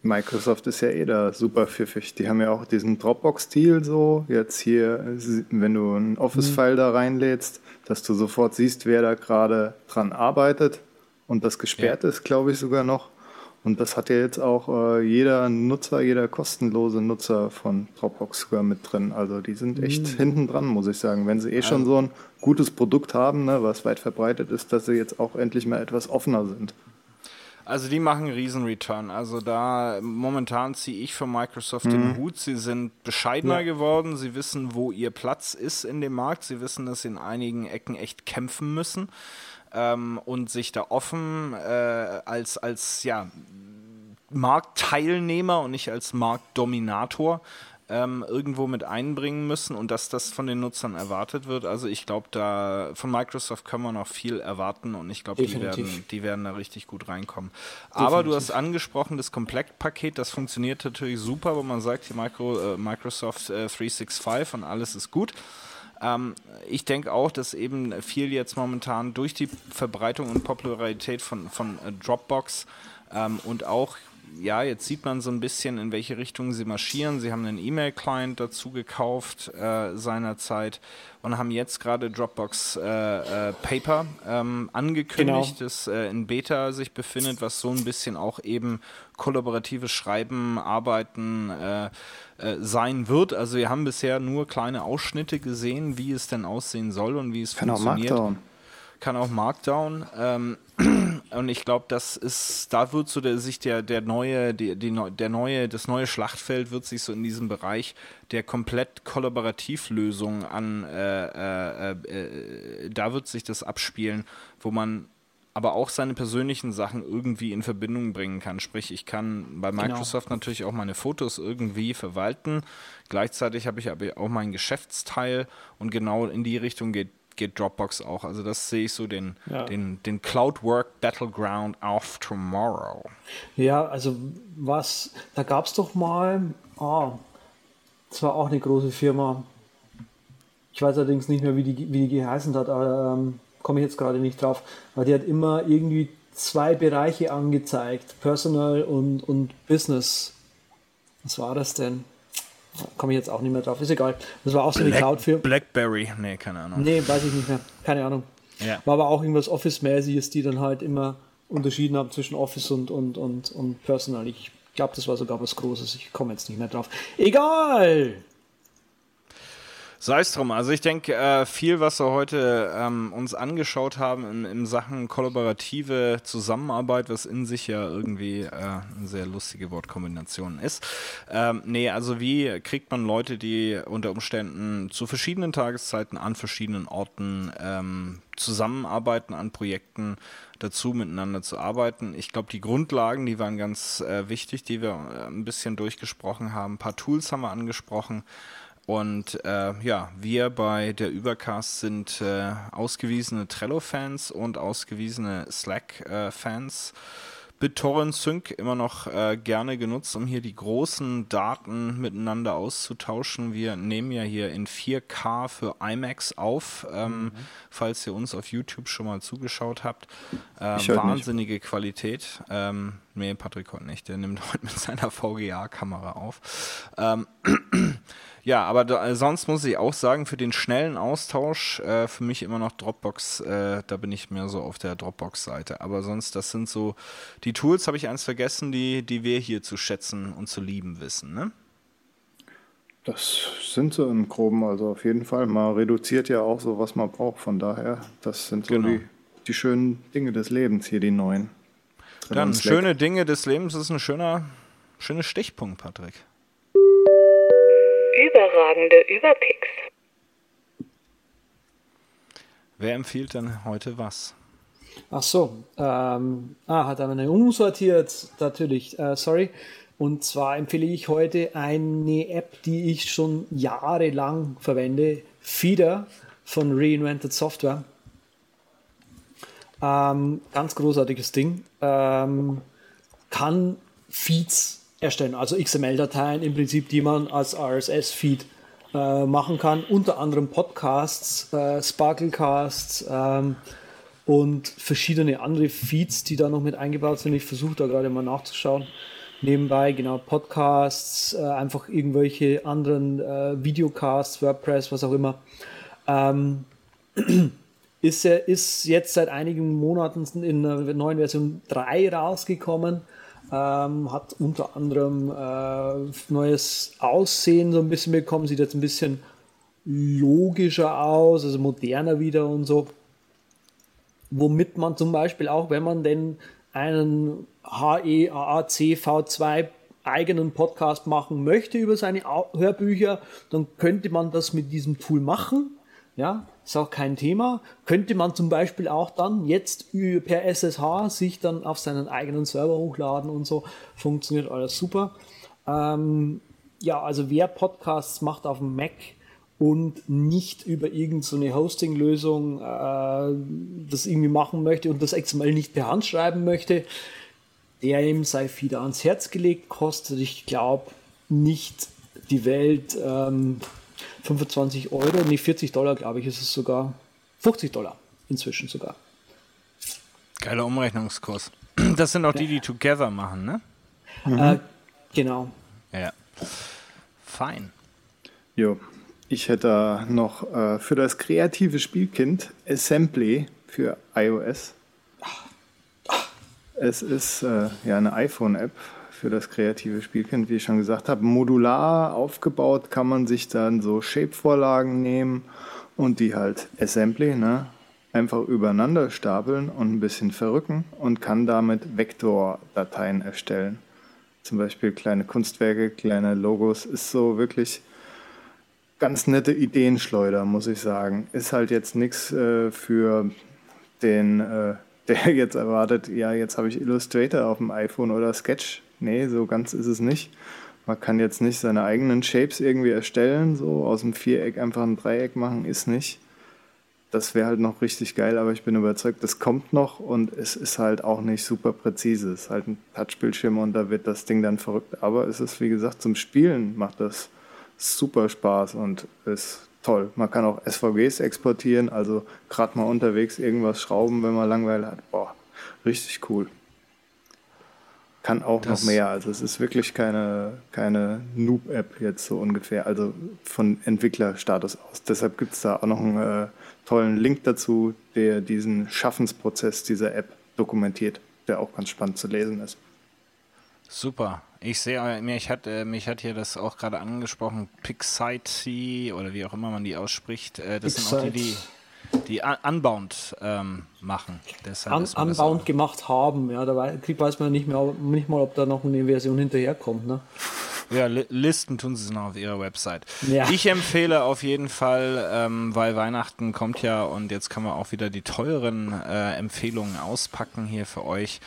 Microsoft ist ja eh da super pfiffig. Die haben ja auch diesen Dropbox-Stil so. Jetzt hier, wenn du einen Office-File da reinlädst, dass du sofort siehst, wer da gerade dran arbeitet und das gesperrt ja. ist, glaube ich sogar noch. Und das hat ja jetzt auch äh, jeder Nutzer, jeder kostenlose Nutzer von Dropbox sogar mit drin. Also die sind echt mhm. hinten dran, muss ich sagen. Wenn sie eh schon so ein gutes Produkt haben, ne, was weit verbreitet ist, dass sie jetzt auch endlich mal etwas offener sind. Also die machen einen riesen Return. Also da momentan ziehe ich von Microsoft mhm. den Hut. Sie sind bescheidener ja. geworden. Sie wissen, wo ihr Platz ist in dem Markt. Sie wissen, dass sie in einigen Ecken echt kämpfen müssen ähm, und sich da offen äh, als, als ja, Marktteilnehmer und nicht als Marktdominator ähm, irgendwo mit einbringen müssen und dass das von den Nutzern erwartet wird. Also ich glaube, da von Microsoft können wir noch viel erwarten und ich glaube, die werden, die werden da richtig gut reinkommen. Definitiv. Aber du hast angesprochen, das Komplettpaket, das funktioniert natürlich super, wo man sagt, die Micro, äh, Microsoft äh, 365 und alles ist gut. Ähm, ich denke auch, dass eben viel jetzt momentan durch die Verbreitung und Popularität von, von äh, Dropbox ähm, und auch ja, jetzt sieht man so ein bisschen, in welche Richtung sie marschieren. Sie haben einen E-Mail-Client dazu gekauft äh, seinerzeit und haben jetzt gerade Dropbox äh, äh, Paper ähm, angekündigt, genau. das äh, in Beta sich befindet, was so ein bisschen auch eben kollaboratives Schreiben, Arbeiten äh, äh, sein wird. Also wir haben bisher nur kleine Ausschnitte gesehen, wie es denn aussehen soll und wie es Kann funktioniert. Auch Markdown. Kann auch Markdown. Ähm, und ich glaube, das ist, da wird so der, sich der, der neue, die, die, der neue, das neue Schlachtfeld wird sich so in diesem Bereich der komplett Kollaborativlösung an, äh, äh, äh, da wird sich das abspielen, wo man aber auch seine persönlichen Sachen irgendwie in Verbindung bringen kann. Sprich, ich kann bei genau. Microsoft genau. natürlich auch meine Fotos irgendwie verwalten. Gleichzeitig habe ich aber auch meinen Geschäftsteil und genau in die Richtung geht geht Dropbox auch. Also das sehe ich so den, ja. den, den Cloud Work Battleground of Tomorrow. Ja, also was, da gab es doch mal, ah, das war auch eine große Firma. Ich weiß allerdings nicht mehr, wie die, wie die geheißen hat, aber ähm, komme ich jetzt gerade nicht drauf. Aber die hat immer irgendwie zwei Bereiche angezeigt, Personal und, und Business. Was war das denn? Komme ich jetzt auch nicht mehr drauf. Ist egal. Das war auch so eine Cloud für. Blackberry, nee, keine Ahnung. Nee, weiß ich nicht mehr. Keine Ahnung. Ja. War aber auch irgendwas Office-mäßiges, die dann halt immer unterschieden haben zwischen Office und, und, und, und Personal. Ich glaube, das war sogar was Großes. Ich komme jetzt nicht mehr drauf. Egal! Sei es drum. Also ich denke, äh, viel, was wir heute ähm, uns angeschaut haben in, in, Sachen kollaborative Zusammenarbeit, was in sich ja irgendwie äh, eine sehr lustige Wortkombination ist. Ähm, nee, also wie kriegt man Leute, die unter Umständen zu verschiedenen Tageszeiten an verschiedenen Orten ähm, zusammenarbeiten an Projekten dazu, miteinander zu arbeiten. Ich glaube, die Grundlagen, die waren ganz äh, wichtig, die wir äh, ein bisschen durchgesprochen haben. Ein paar Tools haben wir angesprochen. Und äh, ja, wir bei der Übercast sind äh, ausgewiesene Trello-Fans und ausgewiesene Slack-Fans. BitTorrent Sync immer noch äh, gerne genutzt, um hier die großen Daten miteinander auszutauschen. Wir nehmen ja hier in 4K für IMAX auf, ähm, mhm. falls ihr uns auf YouTube schon mal zugeschaut habt. Äh, wahnsinnige nicht. Qualität. Ähm, nee, Patrick heute nicht, der nimmt *laughs* heute mit seiner VGA-Kamera auf. Ähm, ja, aber da, äh, sonst muss ich auch sagen, für den schnellen Austausch, äh, für mich immer noch Dropbox, äh, da bin ich mehr so auf der Dropbox-Seite. Aber sonst, das sind so, die Tools habe ich eins vergessen, die, die wir hier zu schätzen und zu lieben wissen, ne? Das sind so im Groben, also auf jeden Fall. Man reduziert ja auch so, was man braucht. Von daher, das sind so genau. die, die schönen Dinge des Lebens hier, die neuen. Dann schöne Dinge des Lebens ist ein schöner, schöner Stichpunkt, Patrick. Überragende Überpicks. Wer empfiehlt denn heute was? Ach so, ähm, ah, hat er eine umsortiert, natürlich, äh, sorry. Und zwar empfehle ich heute eine App, die ich schon jahrelang verwende, Feeder von Reinvented Software. Ähm, ganz großartiges Ding. Ähm, kann Feeds erstellen, also XML-Dateien im Prinzip, die man als RSS-Feed äh, machen kann. Unter anderem Podcasts, äh, Sparklecasts ähm, und verschiedene andere Feeds, die da noch mit eingebaut sind. Ich versuche da gerade mal nachzuschauen. Nebenbei, genau, Podcasts, äh, einfach irgendwelche anderen äh, Videocasts, WordPress, was auch immer. Ähm, *clears throat* ist, ist jetzt seit einigen Monaten in der neuen Version 3 rausgekommen. Ähm, hat unter anderem äh, neues Aussehen so ein bisschen bekommen, sieht jetzt ein bisschen logischer aus, also moderner wieder und so. Womit man zum Beispiel auch, wenn man denn einen HEAAC V2 eigenen Podcast machen möchte über seine Hörbücher, dann könnte man das mit diesem Tool machen. Ja, ist auch kein Thema. Könnte man zum Beispiel auch dann jetzt per SSH sich dann auf seinen eigenen Server hochladen und so. Funktioniert alles super. Ähm, ja, also wer Podcasts macht auf dem Mac und nicht über irgendeine so Hosting-Lösung äh, das irgendwie machen möchte und das XML nicht per Hand schreiben möchte, der ihm sei wieder ans Herz gelegt, kostet, ich glaube, nicht die Welt. Ähm, 25 Euro, nee, 40 Dollar, glaube ich, ist es sogar. 50 Dollar inzwischen sogar. Geiler Umrechnungskurs. *clears throat* Das sind auch die, die Together machen, ne? Mhm. Äh, genau. Ja. Fein. Jo. Ich hätte noch äh, für das kreative Spielkind Assembly für iOS. Es ist äh, ja eine iPhone-App für das kreative Spielkind, wie ich schon gesagt habe. Modular aufgebaut kann man sich dann so Shape-Vorlagen nehmen und die halt Assembly, ne? einfach übereinander stapeln und ein bisschen verrücken und kann damit Vektordateien erstellen. Zum Beispiel kleine Kunstwerke, kleine Logos. Ist so wirklich ganz nette Ideenschleuder, muss ich sagen. Ist halt jetzt nichts äh, für den, äh, *laughs* der jetzt erwartet, ja, jetzt habe ich Illustrator auf dem iPhone oder Sketch nee, so ganz ist es nicht. Man kann jetzt nicht seine eigenen Shapes irgendwie erstellen, so aus dem Viereck einfach ein Dreieck machen, ist nicht. Das wäre halt noch richtig geil, aber ich bin überzeugt, das kommt noch und es ist halt auch nicht super präzise. Es ist halt ein Touchbildschirm und da wird das Ding dann verrückt. Aber es ist, wie gesagt, zum Spielen macht das super Spaß und ist toll. Man kann auch SVGs exportieren, also gerade mal unterwegs irgendwas schrauben, wenn man Langeweile hat. Boah, richtig cool. Kann auch das noch mehr. Also es ist wirklich keine, keine Noob-App jetzt so ungefähr, also von Entwicklerstatus aus. Deshalb gibt es da auch noch einen äh, tollen Link dazu, der diesen Schaffensprozess dieser App dokumentiert, der auch ganz spannend zu lesen ist. Super. Ich sehe, mich hat, äh, mich hat hier das auch gerade angesprochen, Pixite oder wie auch immer man die ausspricht. Äh, das Pixite. sind auch die, die die unbound ähm, machen. Un unbound gemacht haben, ja, da weiß man nicht mehr nicht mal, ob da noch eine Version hinterherkommt, ne? Ja, listen tun sie es noch auf ihrer Website. Ja. Ich empfehle auf jeden Fall, ähm, weil Weihnachten kommt ja und jetzt kann man auch wieder die teuren äh, Empfehlungen auspacken hier für euch.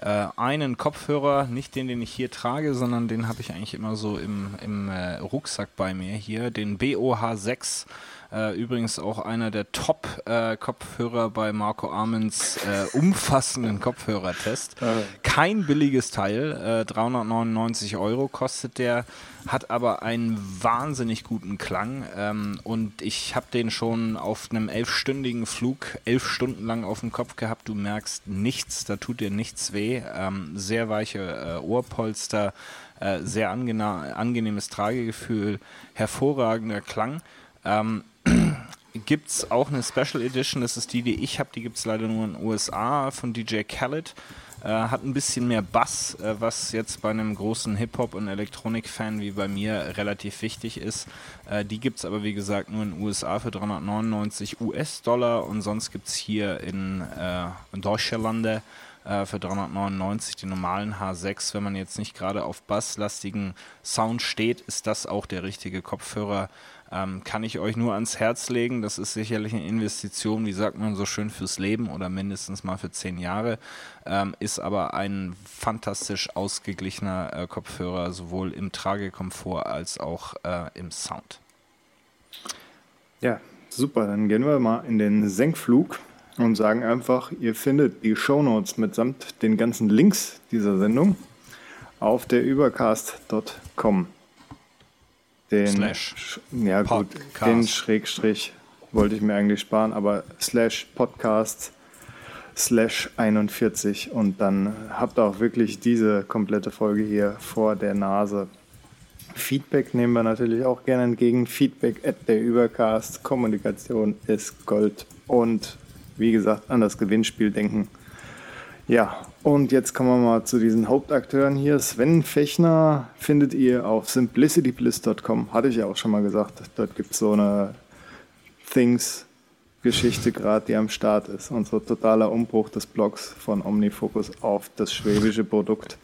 Äh, einen Kopfhörer, nicht den, den ich hier trage, sondern den habe ich eigentlich immer so im, im äh, Rucksack bei mir hier, den BOH6 äh, übrigens auch einer der Top-Kopfhörer äh, bei Marco Armens äh, umfassenden *laughs* Kopfhörertest. Kein billiges Teil, 399 äh, Euro kostet der, hat aber einen wahnsinnig guten Klang ähm, und ich habe den schon auf einem elfstündigen Flug elf Stunden lang auf dem Kopf gehabt. Du merkst nichts, da tut dir nichts weh. Ähm, sehr weiche äh, Ohrpolster, äh, sehr angenehmes Tragegefühl, hervorragender Klang. Ähm, *clears throat* gibt es auch eine Special Edition, das ist die, die ich habe, die gibt es leider nur in den USA von DJ Khaled. Äh, hat ein bisschen mehr Bass, äh, was jetzt bei einem großen Hip-Hop- und Elektronik-Fan wie bei mir relativ wichtig ist. Äh, die gibt es aber wie gesagt nur in den USA für 399 US-Dollar und sonst gibt es hier in, äh, in Deutschlande äh, für 399 den normalen H6. Wenn man jetzt nicht gerade auf basslastigen Sound steht, ist das auch der richtige Kopfhörer ähm, kann ich euch nur ans Herz legen. Das ist sicherlich eine Investition, wie sagt man so schön, fürs Leben oder mindestens mal für zehn Jahre. Ähm, ist aber ein fantastisch ausgeglichener äh, Kopfhörer, sowohl im Tragekomfort als auch äh, im Sound. Ja, Super, dann gehen wir mal in den Senkflug und sagen einfach, ihr findet die Shownotes mitsamt den ganzen Links dieser Sendung auf der übercast.com. Den Slash ja gut, Podcast. den Schrägstrich wollte ich mir eigentlich sparen, aber slash Podcast slash 41 und dann habt ihr auch wirklich diese komplette Folge hier vor der Nase. Feedback nehmen wir natürlich auch gerne entgegen. Feedback at der Übercast. Kommunikation ist Gold. Und wie gesagt, an das Gewinnspiel denken. Ja, und jetzt kommen wir mal zu diesen Hauptakteuren hier. Sven Fechner findet ihr auf simplicitybliss.com. Hatte ich ja auch schon mal gesagt. Dort gibt es so eine Things-Geschichte gerade, die am Start ist. Unser totaler Umbruch des Blogs von Omnifocus auf das schwäbische Produkt.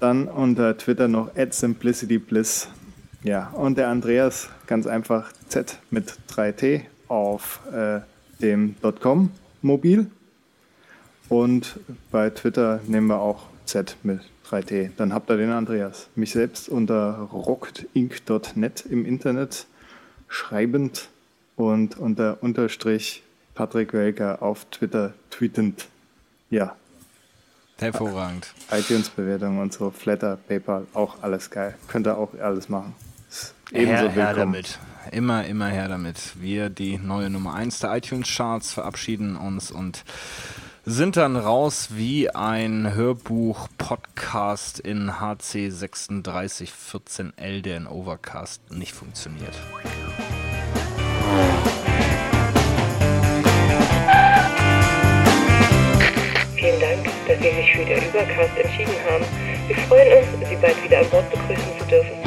Dann unter Twitter noch @simplicitybliss. Ja, und der Andreas ganz einfach Z mit 3T auf äh, dem .com Mobil. Und bei Twitter nehmen wir auch Z mit 3T. Dann habt ihr den Andreas. Mich selbst unter rockedinc.net im Internet schreibend und unter Unterstrich Patrick Welker auf Twitter tweetend. Ja, Hervorragend. iTunes-Bewertung und so, Flatter, PayPal, auch alles geil. Könnt ihr auch alles machen. Ebenso her, her damit. Immer, immer her damit. Wir, die neue Nummer 1 der iTunes-Charts, verabschieden uns und sind dann raus wie ein Hörbuch-Podcast in HC 3614L, der in Overcast nicht funktioniert. Vielen Dank, dass Sie sich für den Übercast entschieden haben. Wir freuen uns, Sie bald wieder an Bord begrüßen zu dürfen.